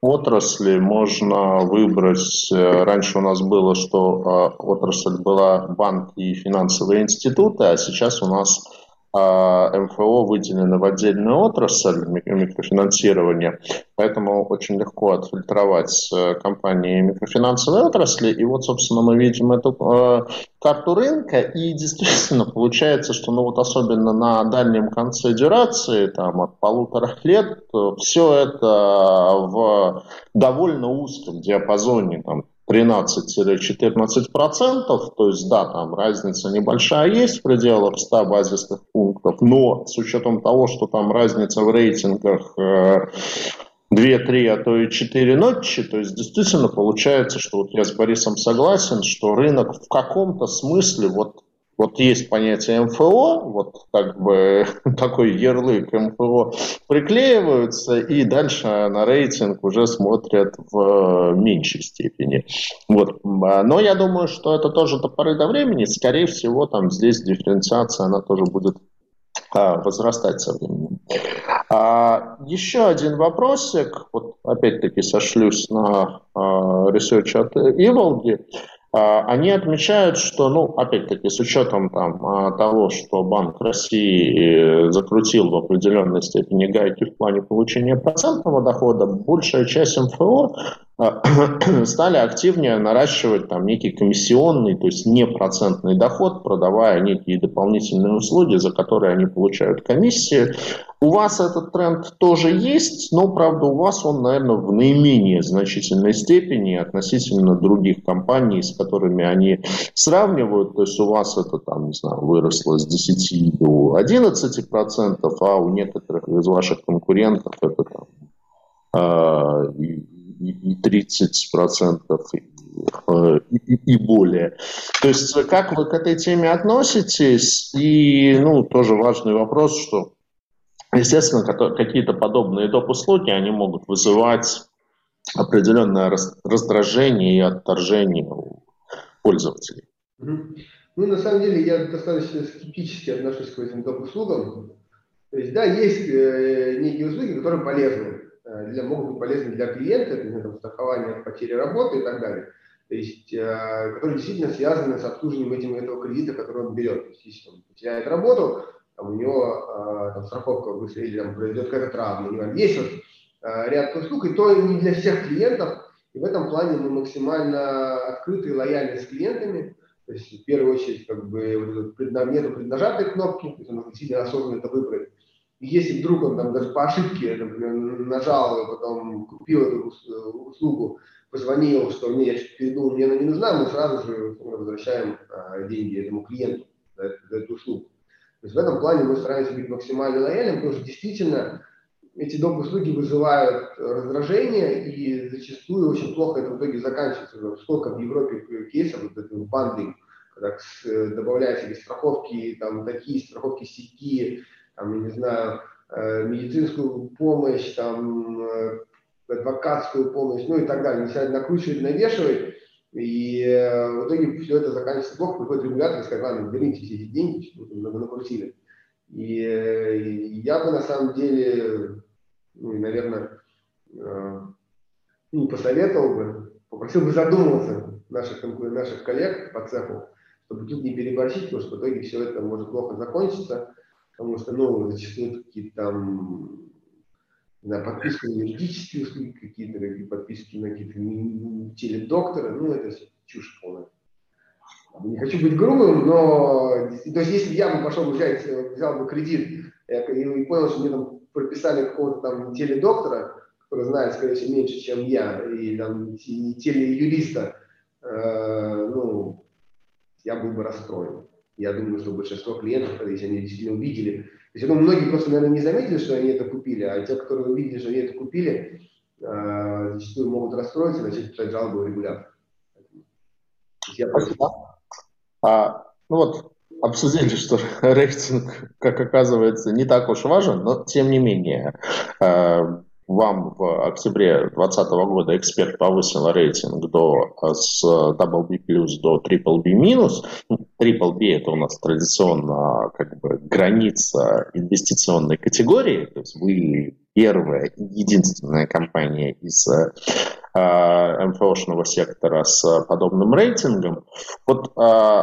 отрасли можно выбрать. Э, раньше у нас было, что а, отрасль была банки и финансовые институты, а сейчас у нас а МФО выделены в отдельную отрасль микрофинансирования, поэтому очень легко отфильтровать э, компании микрофинансовой отрасли. И вот, собственно, мы видим эту э, карту рынка, и действительно получается, что ну вот особенно на дальнем конце дюрации, там от полутора лет, все это в довольно узком диапазоне, там 13-14%, то есть да, там разница небольшая есть в пределах 100 базисных пунктов, но с учетом того, что там разница в рейтингах 2, э, 3, а то и 4 ночи, то есть действительно получается, что вот я с Борисом согласен, что рынок в каком-то смысле вот вот есть понятие МФО, вот как бы такой ярлык МФО приклеиваются, и дальше на рейтинг уже смотрят в меньшей степени. Вот. Но я думаю, что это тоже до поры до времени. Скорее всего, там здесь дифференциация, она тоже будет а, возрастать со временем. А, еще один вопросик, вот опять-таки сошлюсь на а, research от Иволги. А, они отмечают, что, ну, опять-таки, с учетом там, а, того, что Банк России э, закрутил в определенной степени гайки в плане получения процентного дохода, большая часть МФО а, стали активнее наращивать там некий комиссионный, то есть непроцентный доход, продавая некие дополнительные услуги, за которые они получают комиссии. У вас этот тренд тоже есть, но, правда, у вас он, наверное, в наименее значительной степени относительно других компаний, с которыми они сравнивают. То есть у вас это, там, не знаю, выросло с 10 до 11 процентов, а у некоторых из ваших конкурентов это там, а, 30 процентов э, и, и, и более. То есть как вы к этой теме относитесь? И ну, тоже важный вопрос, что, естественно, какие-то подобные доп. услуги, они могут вызывать определенное раздражение и отторжение у пользователей.
Ну, на самом деле, я достаточно скептически отношусь к этим доп. услугам. То есть, да, есть э, некие услуги, которые полезны. Э, для, могут быть полезны для клиента, например, там, страхование от потери работы и так далее. То есть, э, которые действительно связаны с обслуживанием этим, этого кредита, который он берет. То есть, если он потеряет работу, там, у него э, там, страховка быстрее или там, произойдет какая-то травма. Есть вот, э, ряд услуг, и то не для всех клиентов. И в этом плане мы максимально открыты и лояльны с клиентами. То есть, в первую очередь, как бы, вот, нету преднажатой кнопки, то есть он действительно осознанно это выбрать если вдруг он там даже по ошибке например, нажал и потом купил эту услугу, позвонил, что мне я что-то передумал, мне она не нужна, мы сразу же возвращаем а, деньги этому клиенту за, за эту услугу. То есть в этом плане мы стараемся быть максимально лояльным, потому что действительно эти доп. услуги вызывают раздражение, и зачастую очень плохо это в итоге заканчивается. Сколько в Европе кейсов, вот этот бандинг, когда добавляются страховки, там такие страховки сети, там, я не знаю, э, медицинскую помощь, там, э, адвокатскую помощь, ну и так далее. Начинает накручивать, навешивать, и э, в итоге все это заканчивается плохо, приходит регулятор и сказать, ладно, верните все эти деньги, что вы накрутили. И, и я бы на самом деле, ну, наверное, ну, посоветовал бы, попросил бы задуматься наших, наших коллег по цеху, чтобы тут не переборщить, потому что в итоге все это может плохо закончиться потому что, ну, зачастую какие-то там на подписку на юридические услуги какие-то, какие подписки на какие-то теледокторы, ну, это чушь полная. Не хочу быть грубым, но то есть если я бы пошел взять, взял бы кредит и понял, что мне там прописали какого-то там теледоктора, который знает, скорее всего, меньше, чем я, и там телеюриста, э, ну, я был бы расстроен. Я думаю, что большинство клиентов, если они действительно увидели, то есть, я думаю, многие просто, наверное, не заметили, что они это купили, а те, которые увидели, что они это купили, э, зачастую могут расстроиться, начать писать жалобу регулятор.
Спасибо. А, ну вот, обсудили, что рейтинг, как оказывается, не так уж важен, но тем не менее, э, вам в октябре 2020 года эксперт повысил рейтинг до, с Double B плюс до Triple B минус. Triple B это у нас традиционно как бы граница инвестиционной категории, то есть вы первая единственная компания из э, МФОшного сектора с подобным рейтингом. Вот э,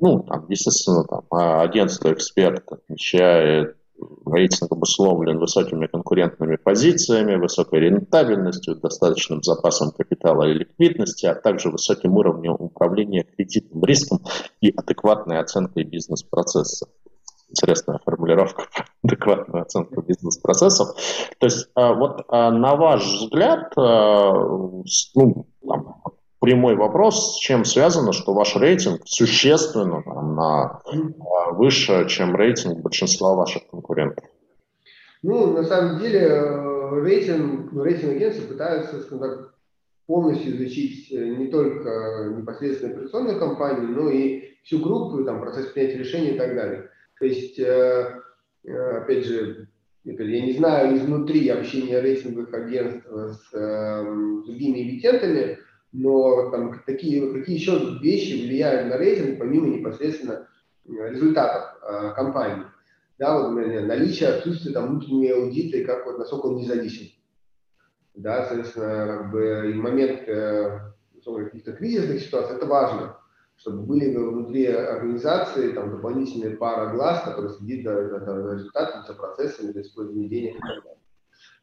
ну, там, естественно, там, агентство эксперт отмечает рейтинг обусловлен высокими конкурентными позициями, высокой рентабельностью, достаточным запасом капитала и ликвидности, а также высоким уровнем управления кредитным риском и адекватной оценкой бизнес-процесса. Интересная формулировка адекватную оценку бизнес-процессов. То есть, а, вот а, на ваш взгляд, а, ну, там, прямой вопрос, с чем связано, что ваш рейтинг существенно там, на, выше, чем рейтинг большинства ваших конкурентов?
Ну, на самом деле, э, рейтинг, рейтинг агентства пытаются, скажем так, полностью изучить э, не только непосредственно операционную компанию, но и всю группу, там, процесс принятия решений и так далее. То есть, э, опять же, я не знаю изнутри общения рейтинговых агентств с э, другими эмитентами, но там, такие, какие еще вещи влияют на рейтинг, помимо непосредственно результатов э, компании. Да, вот, например, наличие, отсутствие там, внутренней аудита и как вот, насколько он независим. Да, соответственно, как бы, в момент э, каких-то кризисных ситуаций это важно чтобы были внутри организации там, дополнительные пара глаз, которые следит за, за, за результатами, за процессами, за использованием денег и так далее.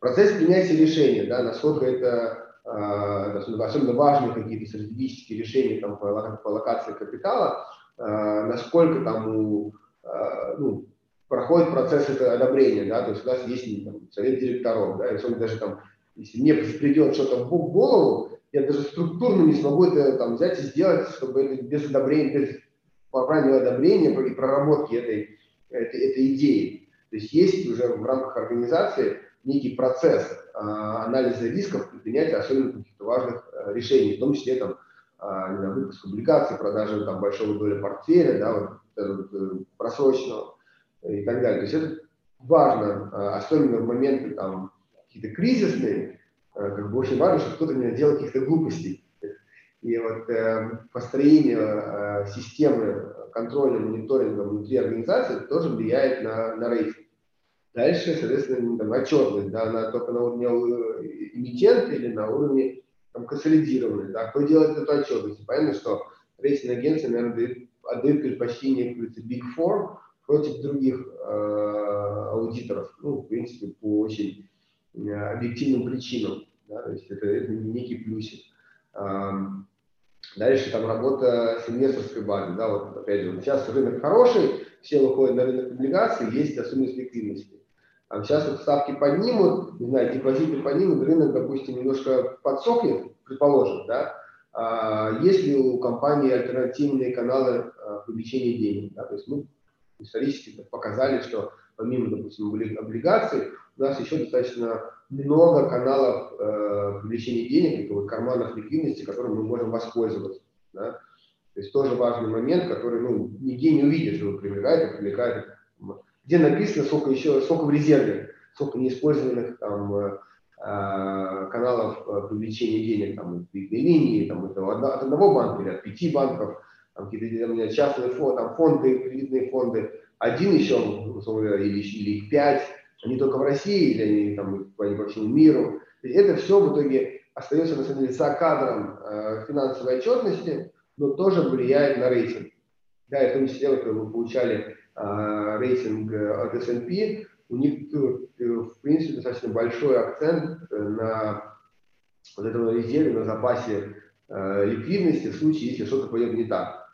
Процесс принятия решения, да, насколько это э, особенно важные какие-то стратегические решения там, по, по локации капитала, э, насколько там э, ну, проходит процесс это одобрения, да, то есть у нас есть там, совет директоров, да, если он даже там, если мне придет что-то в голову, я даже структурно не смогу это там, взять и сделать, чтобы это без одобрения, без правильного одобрения и проработки этой, этой, этой идеи. То есть есть уже в рамках организации некий процесс а, анализа рисков и принятия особенно каких-то важных решений, в том числе там, а, не знаю, выпуск облигаций, продажи там, большого доли портфеля, да, вот, э, просроченного и так далее. То есть это важно, а, особенно в моменты там, какие-то кризисные, Э, как бы очень важно, чтобы кто-то не делал каких-то глупостей. И вот э, построение э, системы контроля, мониторинга внутри организации тоже влияет на, на рейтинг. Дальше, соответственно, там, отчетность, да, она только на уровне эмитента или на уровне там, консолидированной. Да. Кто делает эту отчетность? Понятно, что рейтинг агенции, наверное, дает, отдает предпочтение Big Four против других э, аудиторов. Ну, в принципе, по очень Э, объективным причинам. Да, то есть это, это некий плюсик. Дальше там работа с инвесторской базой. Да, вот опять же, сейчас рынок хороший, все выходят на рынок облигаций, есть особенность ликвидности. А сейчас вот ставки поднимут, не знаю, депозиты поднимут, рынок, допустим, немножко подсохнет, предположим, да, а есть ли у компании альтернативные каналы а, привлечения денег, да, то есть мы исторически показали, что помимо, допустим, облигаций, у нас еще достаточно много каналов э, привлечения денег, вот карманов ликвидности, которым мы можем воспользоваться. Да? То есть тоже важный момент, который ну, нигде не увидишь, что привлекает, привлекает. Где написано, сколько еще, сколько в резерве, сколько неиспользованных там, э, э каналов э, привлечения денег, там, кредитной линии, там, от одного банка или от пяти банков, там какие-то частные фонды, там, фонды, кредитные фонды, один еще, или, или их пять, они только в России, или они, там, они по всему миру. это все в итоге остается, на самом деле, за кадром э, финансовой отчетности, но тоже влияет на рейтинг. Да, и в том числе, вот, мы получали рейтинг от S&P, у них, э, в принципе, достаточно большой акцент на вот этом резерве, на запасе э, ликвидности в случае, если что-то пойдет не так.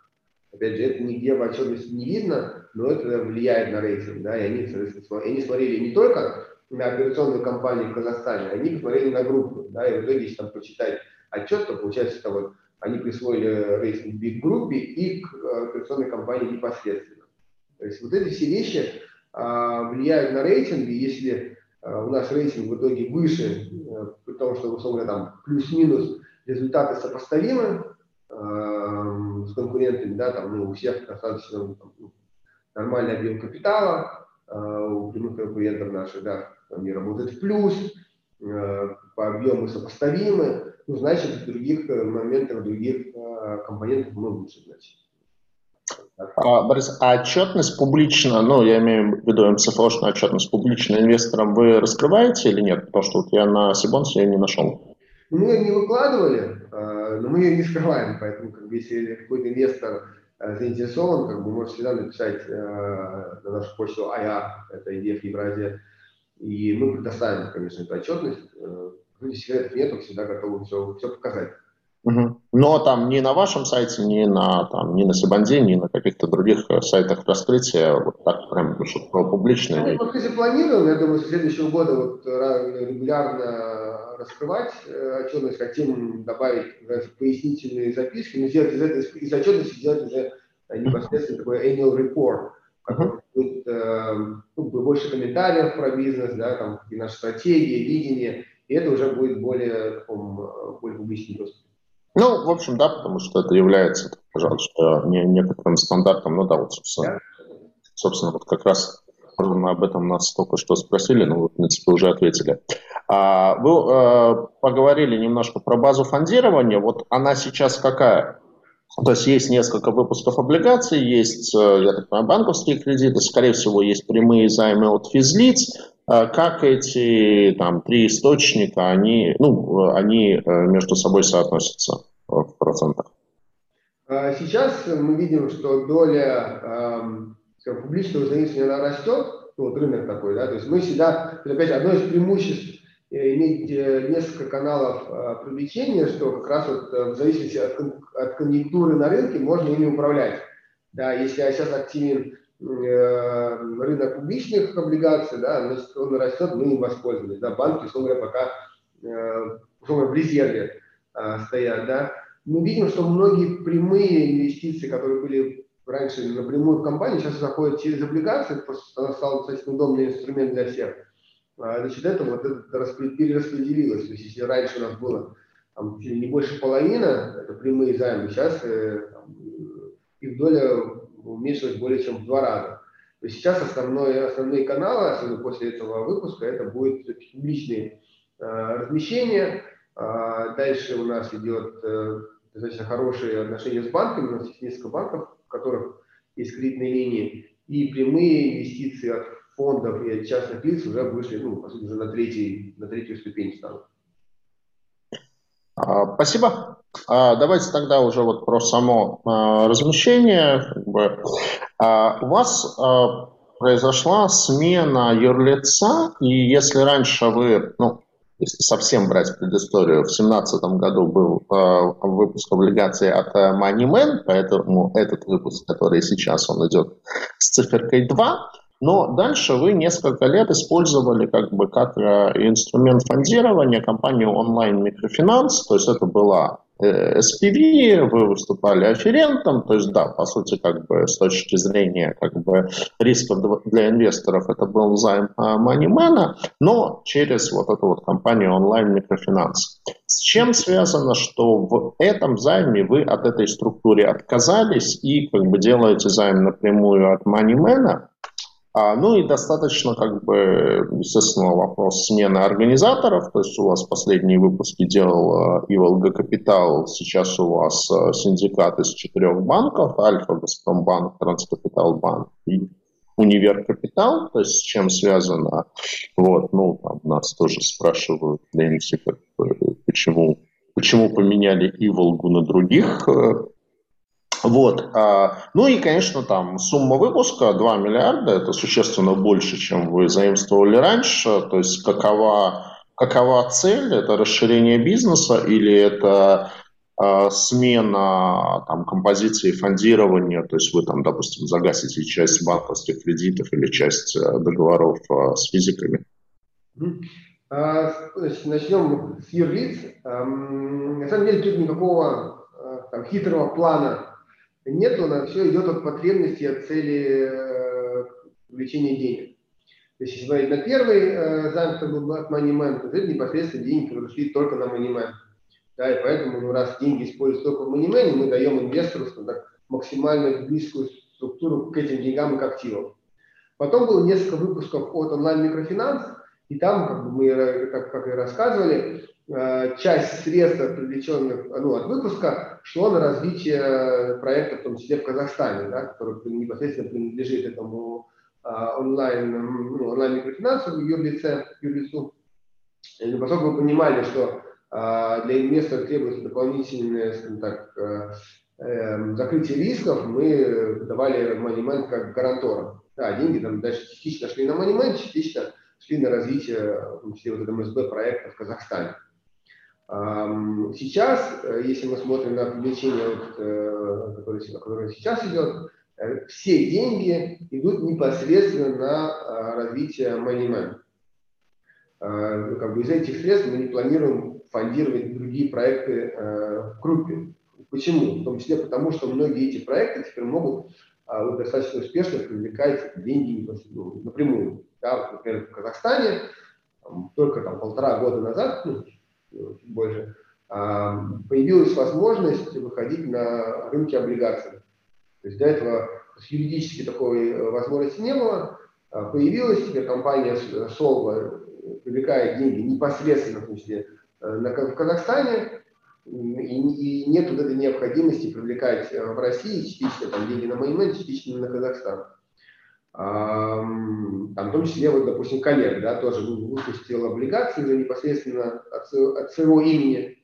Опять же, это нигде в отчетности не видно, но это влияет на рейтинг, да, и они, они смотрели не только на операционную компанию в Казахстане, они посмотрели на группу, да, и в итоге, если там почитать отчет, то получается, что вот они присвоили рейтинг Big группе и к э, операционной компании непосредственно. То есть вот эти все вещи а, влияют на рейтинг, если а, у нас рейтинг в итоге выше, а, при том, что, условно, там плюс-минус результаты сопоставимы а, с конкурентами, да, там, ну, у всех достаточно там, ну, нормальный объем капитала, э, у прямых конкурентов наших, да, они работают в плюс, э, по объему сопоставимы, ну, значит, других э, моментах, в других компонентах мы лучше, значит.
А, Борис, а отчетность публично, ну, я имею в виду МЦФОшную отчетность публично инвесторам вы раскрываете или нет? Потому что вот я на Сибонсе ее не нашел.
Мы ее не выкладывали, но мы ее не скрываем, поэтому как бы, если какой-то инвестор Э, заинтересован, как бы можете всегда написать на нашу почту АЯ, это IDF Евразия, и мы предоставим, конечно, эту отчетность. Э, вроде секретов нет, всегда готовы все, все показать.
Угу. Но там ни на вашем сайте, ни на, там, ни на Сибанде, ни на каких-то других э, сайтах раскрытия, вот так прям, чтобы публично.
Мы пока планируем, я думаю, с следующего года вот регулярно раскрывать э, отчетность, хотим добавить пояснительные записки, но сделать из, этой, из отчетности сделать уже э, непосредственно такой annual report, uh-huh. будет э, ну, больше комментариев про бизнес, да, там, и наши стратегии, видение, и это уже будет более, таком, более публичный доступ.
Ну, в общем, да, потому что это является, пожалуйста, не, некоторым стандартом. Ну да, вот, собственно, собственно, вот как раз мы об этом нас только что спросили, но вы, в принципе, уже ответили. А, вы а, поговорили немножко про базу фондирования. Вот она сейчас какая? То есть есть несколько выпусков облигаций, есть, э, я так понимаю, банковские кредиты, скорее всего, есть прямые займы от физлиц. А как эти там, три источника, они, ну, они э, между собой соотносятся в процентах?
Сейчас мы видим, что доля э, публичного заимствования растет, ну, вот рынок такой, да, то есть мы всегда, опять одно из преимуществ Э, иметь э, несколько каналов привлечения, что как раз вот в зависимости от, от конъюнктуры на рынке можно ими управлять. Да, если сейчас активен рынок публичных облигаций, да, он растет, мы им воспользовались. Да, банки, условно говоря, пока условно, в резерве стоят. Да. Мы видим, что многие прямые инвестиции, которые были раньше напрямую в компании, сейчас заходят через облигации, потому что достаточно удобный инструмент для всех. А за счет этого вот это перераспределилось. То есть если раньше у нас было там, не больше половины, это прямые займы, сейчас э, там, их доля уменьшилась более чем в два раза. То есть сейчас основной, основные каналы, особенно после этого выпуска, это будет публичные э, размещения. А дальше у нас идет э, достаточно хорошие отношения с банками. У нас есть несколько банков, в которых есть кредитные линии. И прямые инвестиции от фондов и от частных лиц уже вышли, ну, по сути, уже на, третий, на третью ступень станут.
А, спасибо. А, давайте тогда уже вот про само а, размещение. У вас произошла смена юрлица, и если раньше вы, ну, если совсем брать предысторию, в 2017 году был э, выпуск облигаций от MoneyMan, поэтому этот выпуск, который сейчас он идет с циферкой 2, но дальше вы несколько лет использовали как бы как э, инструмент фондирования компанию онлайн микрофинанс, то есть это была э, SPV, вы выступали аферентом, то есть да, по сути, как бы с точки зрения как бы риска для инвесторов это был займ Манимена, но через вот эту вот компанию онлайн микрофинанс. С чем связано, что в этом займе вы от этой структуры отказались и как бы делаете займ напрямую от Манимена, а, ну и достаточно, как бы, естественно, вопрос смены организаторов. То есть у вас последние выпуски делал ИВЛГ Капитал, сейчас у вас э, синдикат из четырех банков, Альфа, Газпромбанк, Транскапитал Банк и Универ Капитал, то есть с чем связано, вот, ну, там нас тоже спрашивают, Ленси, почему, почему поменяли Иволгу на других э, вот. А, ну и, конечно, там сумма выпуска 2 миллиарда, это существенно больше, чем вы заимствовали раньше. То есть какова, какова цель? Это расширение бизнеса или это а, смена там, композиции фондирования, то есть вы там, допустим, загасите часть банковских кредитов или часть э, договоров а, с физиками?
Начнем с юрлиц. На самом деле тут никакого там, хитрого плана нет, у нас все идет от потребности, от цели э, увеличения денег. То есть, если говорить на первый э, займ, который был от MoneyMan, то это непосредственно деньги, которые только на MoneyMan. Да, и поэтому, ну, раз деньги используются только в MoneyMan, мы даем инвестору так, максимально близкую структуру к этим деньгам и к активам. Потом было несколько выпусков от онлайн-микрофинанс, и там, как бы мы, э, как, как и рассказывали, часть средств, привлеченных ну, от выпуска, шло на развитие проекта, в том числе в Казахстане, да, который непосредственно принадлежит этому а, онлайн, ну, онлайн микрофинансовому юрлице, юрлицу. И поскольку мы понимали, что для инвесторов требуется дополнительное, скажем так, а, э, закрытие рисков, мы давали MoneyMan как гарантором. Да, деньги там дальше частично шли на MoneyMan, частично шли на развитие, в том числе вот МСБ проекта в Казахстане. Сейчас, э, если мы смотрим на привлечение, вот, э, которое, сейчас идет, э, все деньги идут непосредственно на развитие MoneyMan. Ну, как бы из этих средств мы не планируем фондировать другие проекты в группе. Почему? В том числе потому, что многие эти проекты теперь могут вот, достаточно успешно привлекать деньги ну, напрямую. Да, например, в Казахстане только там, полтора года назад, ну, больше, появилась возможность выходить на рынки облигаций. То есть до этого юридически такой э, возможности не было. А, появилась теперь компания Solva, привлекает деньги непосредственно в, смысле, э, в Казахстане, и, и нет вот этой необходимости привлекать э, в России частично там, деньги на Маймен, частично на Казахстан. А, там, в том числе, вот, допустим, коллег, да, тоже выпустил облигации уже непосредственно от, от своего имени.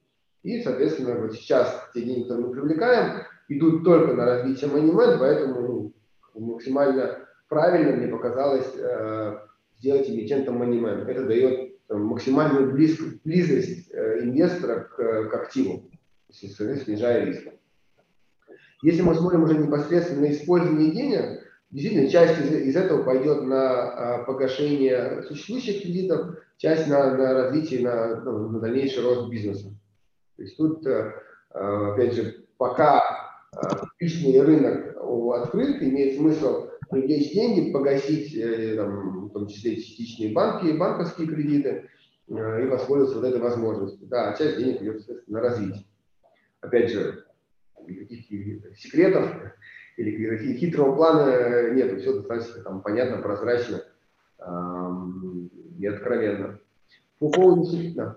И, соответственно, вот сейчас те деньги, которые мы привлекаем, идут только на развитие Moneyman, поэтому ну, максимально правильно мне показалось э, сделать эмитентом Moneyman. Это дает там, максимальную близ, близость э, инвестора к, к активу, снижая риск. Если мы смотрим уже непосредственно на использование денег, действительно часть из, из этого пойдет на э, погашение существующих кредитов, часть на, на развитие, на, ну, на дальнейший рост бизнеса. То есть тут, э, э опять же, пока личный рынок открыт, имеет смысл привлечь деньги, погасить, э, там, в том числе частичные банки, банковские кредиты э, и воспользоваться вот этой возможностью. Да, часть денег идет, на развитие. Опять же, никаких секретов или хитрого плана нет, все достаточно там, понятно, прозрачно эм, и откровенно. По поводу да.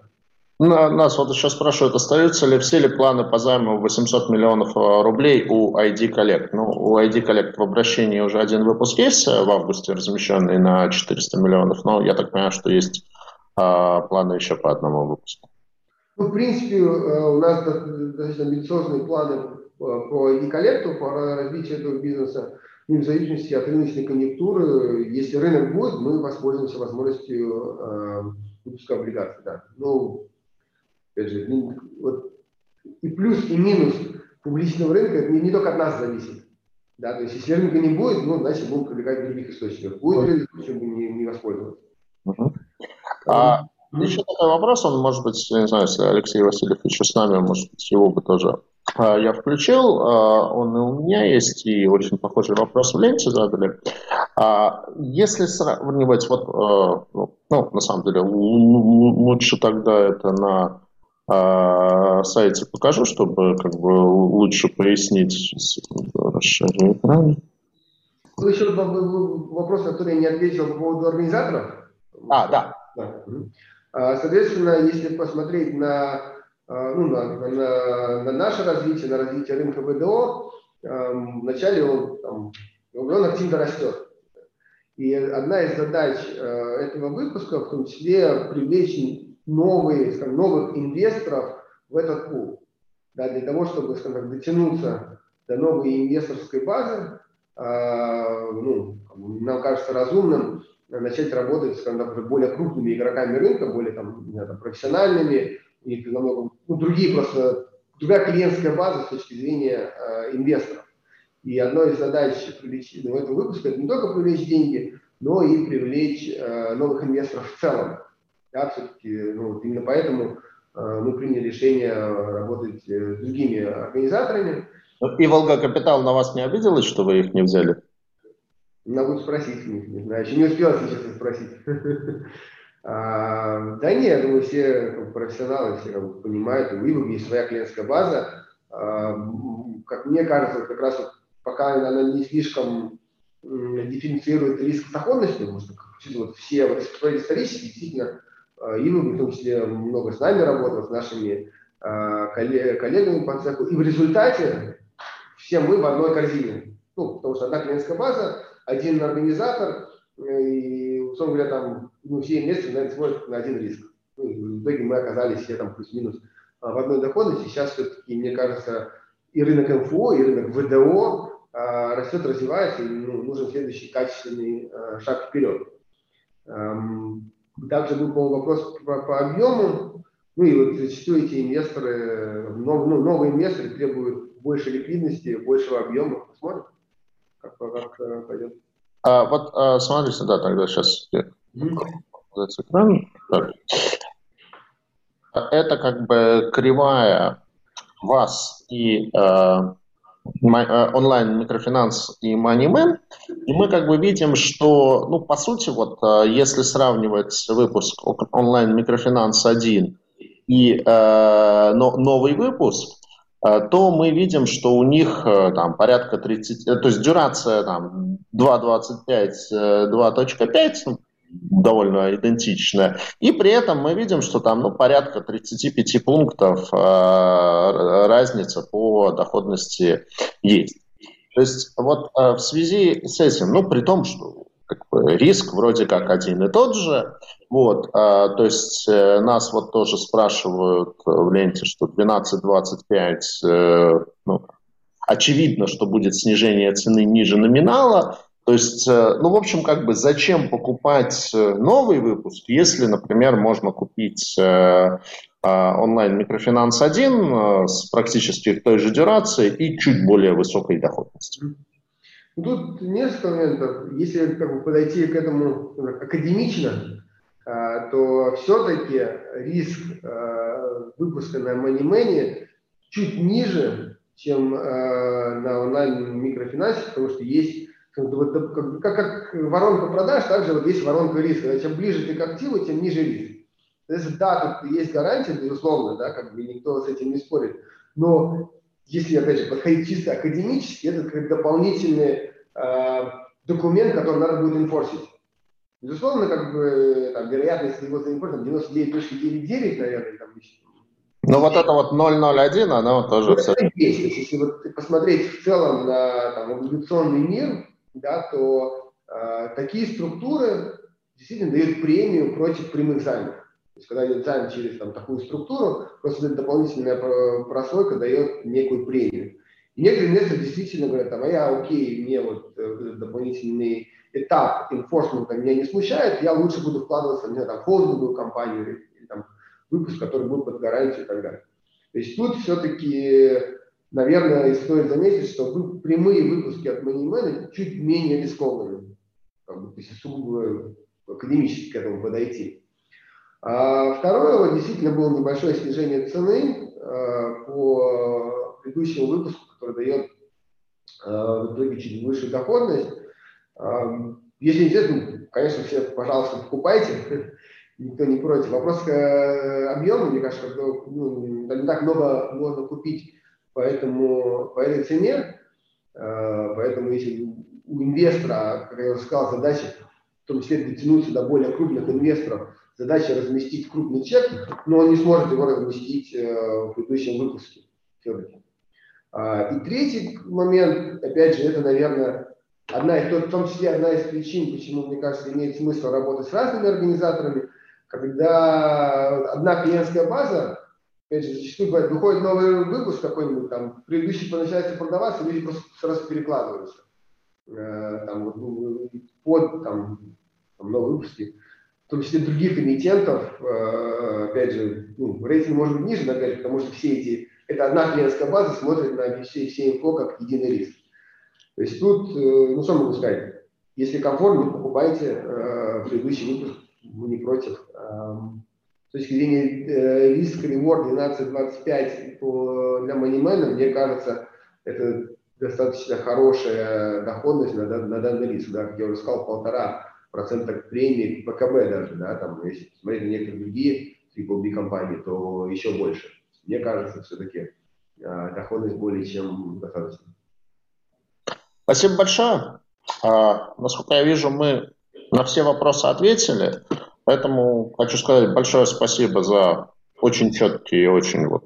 Нас вот еще спрашивают, остаются ли все ли планы по займу 800 миллионов э, рублей у ID Collect? Ну, у ID Collect в обращении уже один выпуск есть э, в августе, размещенный на 400 миллионов, но я так понимаю, что есть а, планы еще по одному выпуску.
Ну, в принципе, у нас достаточно амбициозные планы по ID Collect, по развитию этого бизнеса. И в зависимости от рыночной конъюнктуры, если рынок будет, мы воспользуемся возможностью э, выпуска облигаций. Да. Ну, опять же, вот и плюс, и минус публичного рынка это не, не только от нас зависит. Да, то есть если рынка не будет, ну, значит, будем привлекать других источников. Будет рынок, почему бы не, не воспользоваться.
Угу. А, еще такой вопрос, он, может быть, я не знаю, если Алексей Васильев еще с нами, может быть, его бы тоже я включил, а, он и у меня есть, и очень похожий вопрос в ленте задали. А, если сравнивать, вот, ну, на самом деле, лучше тогда это на а, сайте покажу, чтобы как бы лучше пояснить. Расширю экран.
Был еще вопрос, который я не ответил по поводу организаторов.
А, да.
А, соответственно, если посмотреть на, а, ну, на, на, на наше развитие, на развитие рынка ВДО, вначале он, там, он активно растет. И одна из задач этого выпуска, в том числе, привлечь новые, скажем, новых инвесторов в этот пул. Да, для того, чтобы скажем, дотянуться до новой инвесторской базы, э, ну, нам кажется разумным начать работать с более крупными игроками рынка, более там, знаю, там, профессиональными и намного ну, другие просто другая клиентская база с точки зрения э, инвесторов. И одной из задач привлечения этого выпуска это не только привлечь деньги, но и привлечь э, новых инвесторов в целом. Да, все-таки ну, вот именно поэтому э, мы приняли решение работать э, с другими организаторами.
И Волга Капитал на вас не обиделась, что вы их не взяли?
Надо спросить у них, не знаю, еще не успел сейчас спросить. А, да нет, думаю, все профессионалы, все как, понимают, у Вибок есть своя клиентская база. А, как мне кажется, как раз вот, пока она не слишком дифференцирует риск доходности, потому что вот, все вот, исторически действительно Иван, в том числе, много с нами работал, с нашими а, коллегами по цеху. И в результате все мы в одной корзине. Ну, потому что одна клиентская база, один организатор, и, условно говоря, там, ну, все вместе, наверное, смотрят на один риск. Ну, в итоге мы оказались все там плюс-минус а, в одной доходности. Сейчас все-таки, мне кажется, и рынок МФО, и рынок ВДО а, растет, развивается, и ну, нужен следующий качественный а, шаг вперед. Также был по вопрос по, по объему. Ну и вот зачастую эти инвесторы, нов, ну, новые инвесторы требуют больше ликвидности, большего объема. Посмотрим, как, как э, пойдет.
А, вот а, смотрите, да, тогда сейчас. Экран. Так. Это как бы кривая вас и э, Э, онлайн микрофинанс и MoneyMan, и мы как бы видим, что, ну, по сути, вот, э, если сравнивать выпуск онлайн микрофинанс 1 и э, но, новый выпуск, э, то мы видим, что у них там порядка 30, э, то есть дюрация там 2.25, 2.5, ну, довольно идентичная. И при этом мы видим, что там ну, порядка 35 пунктов э, разница по доходности есть. То есть вот э, в связи с этим, ну при том, что как бы, риск вроде как один и тот же, вот, э, то есть э, нас вот тоже спрашивают в ленте, что 12-25, э, ну, очевидно, что будет снижение цены ниже номинала, то есть, э, ну, в общем, как бы зачем покупать э, новый выпуск, если, например, можно купить э, онлайн микрофинанс 1 с практически той же дюрацией и чуть более высокой доходностью.
Тут несколько моментов. Если как бы, подойти к этому академично, то все-таки риск выпуска на MoneyMoney чуть ниже, чем на онлайн микрофинансе, потому что есть вот, как, как воронка продаж, также вот есть воронка риска. Чем ближе ты к активу, тем ниже риск. То есть, да, тут есть гарантия, безусловно, да, как бы никто с этим не спорит. Но если, опять же, подходить чисто академически, это как дополнительный э, документ, который надо будет инфорсить. Безусловно, как бы там, вероятность его заинфорсить 99.99, наверное, там,
ну вот это вот 001, оно тоже
ну, все... Есть. Если вот посмотреть в целом на там, облигационный мир, да, то э, такие структуры действительно дают премию против прямых займов. То есть, когда идет займ через там, такую структуру, просто дополнительная прослойка дает некую премию. И некоторые инвесторы действительно говорят, там, а я окей, мне вот э, этот дополнительный этап инфорсмента меня не смущает, я лучше буду вкладываться не там, в холдинговую компанию или, или там, выпуск, который будет под гарантию и так далее. То есть тут все-таки наверное, стоит заметить, что вы, прямые выпуски от MoneyMan чуть менее рискованные, как бы, если сугубо академически к этому подойти. А второе, вот, действительно было небольшое снижение цены а, по предыдущему выпуску, который дает а, в итоге чуть выше доходность. А, если интересно, конечно, все, пожалуйста, покупайте, никто не против. Вопрос к э, объему, мне кажется, что ну, не так много можно купить Поэтому по этой цене, э, поэтому если у инвестора, как я уже сказал, задача в том числе дотянуться до более крупных инвесторов, задача разместить крупный чек, но он не сможет его разместить э, в предыдущем выпуске. А, и третий момент, опять же, это, наверное, одна из, в том числе одна из причин, почему, мне кажется, имеет смысл работать с разными организаторами, когда одна клиентская база опять же, зачастую бывает, выходит новый выпуск какой-нибудь, там, предыдущий начинается продаваться, люди просто сразу перекладываются. Э, там, ну, под там, там, новые выпуски, в том числе других эмитентов, э, опять же, ну, рейтинг может быть ниже, опять же, потому что все эти, это одна клиентская база смотрит на все, все инфо как единый риск. То есть тут, э, ну что могу сказать, если комфортно, покупайте предыдущий выпуск, мы не против. Эм, с точки зрения э, риск реворд 12-25 для манимена, мне кажется, это достаточно хорошая доходность на, на данный риск. Да, как я уже сказал, полтора процента премии ПКБ даже, да, там, если смотреть на некоторые другие triple компании, то еще больше. Мне кажется, все-таки э, доходность более чем достаточно.
Спасибо большое. А, насколько я вижу, мы на все вопросы ответили. Поэтому хочу сказать большое спасибо за очень четкие и очень вот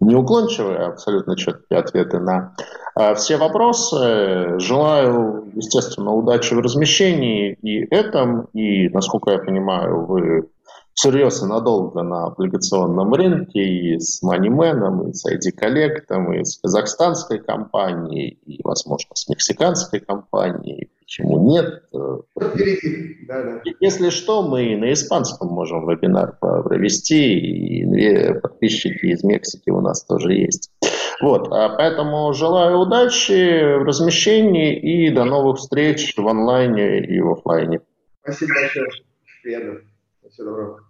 неуклончивые, а абсолютно четкие ответы на э, все вопросы. Желаю, естественно, удачи в размещении и этом, и, насколько я понимаю, вы всерьез и надолго на облигационном рынке и с Moneyman, и с ID Collect, и с казахстанской компанией, и, возможно, с мексиканской компанией. Почему нет? Если что, мы на испанском можем вебинар провести, и подписчики из Мексики у нас тоже есть. Вот, а поэтому желаю удачи в размещении и до новых встреч в онлайне и в офлайне.
Спасибо большое. Приятно. Всего доброго.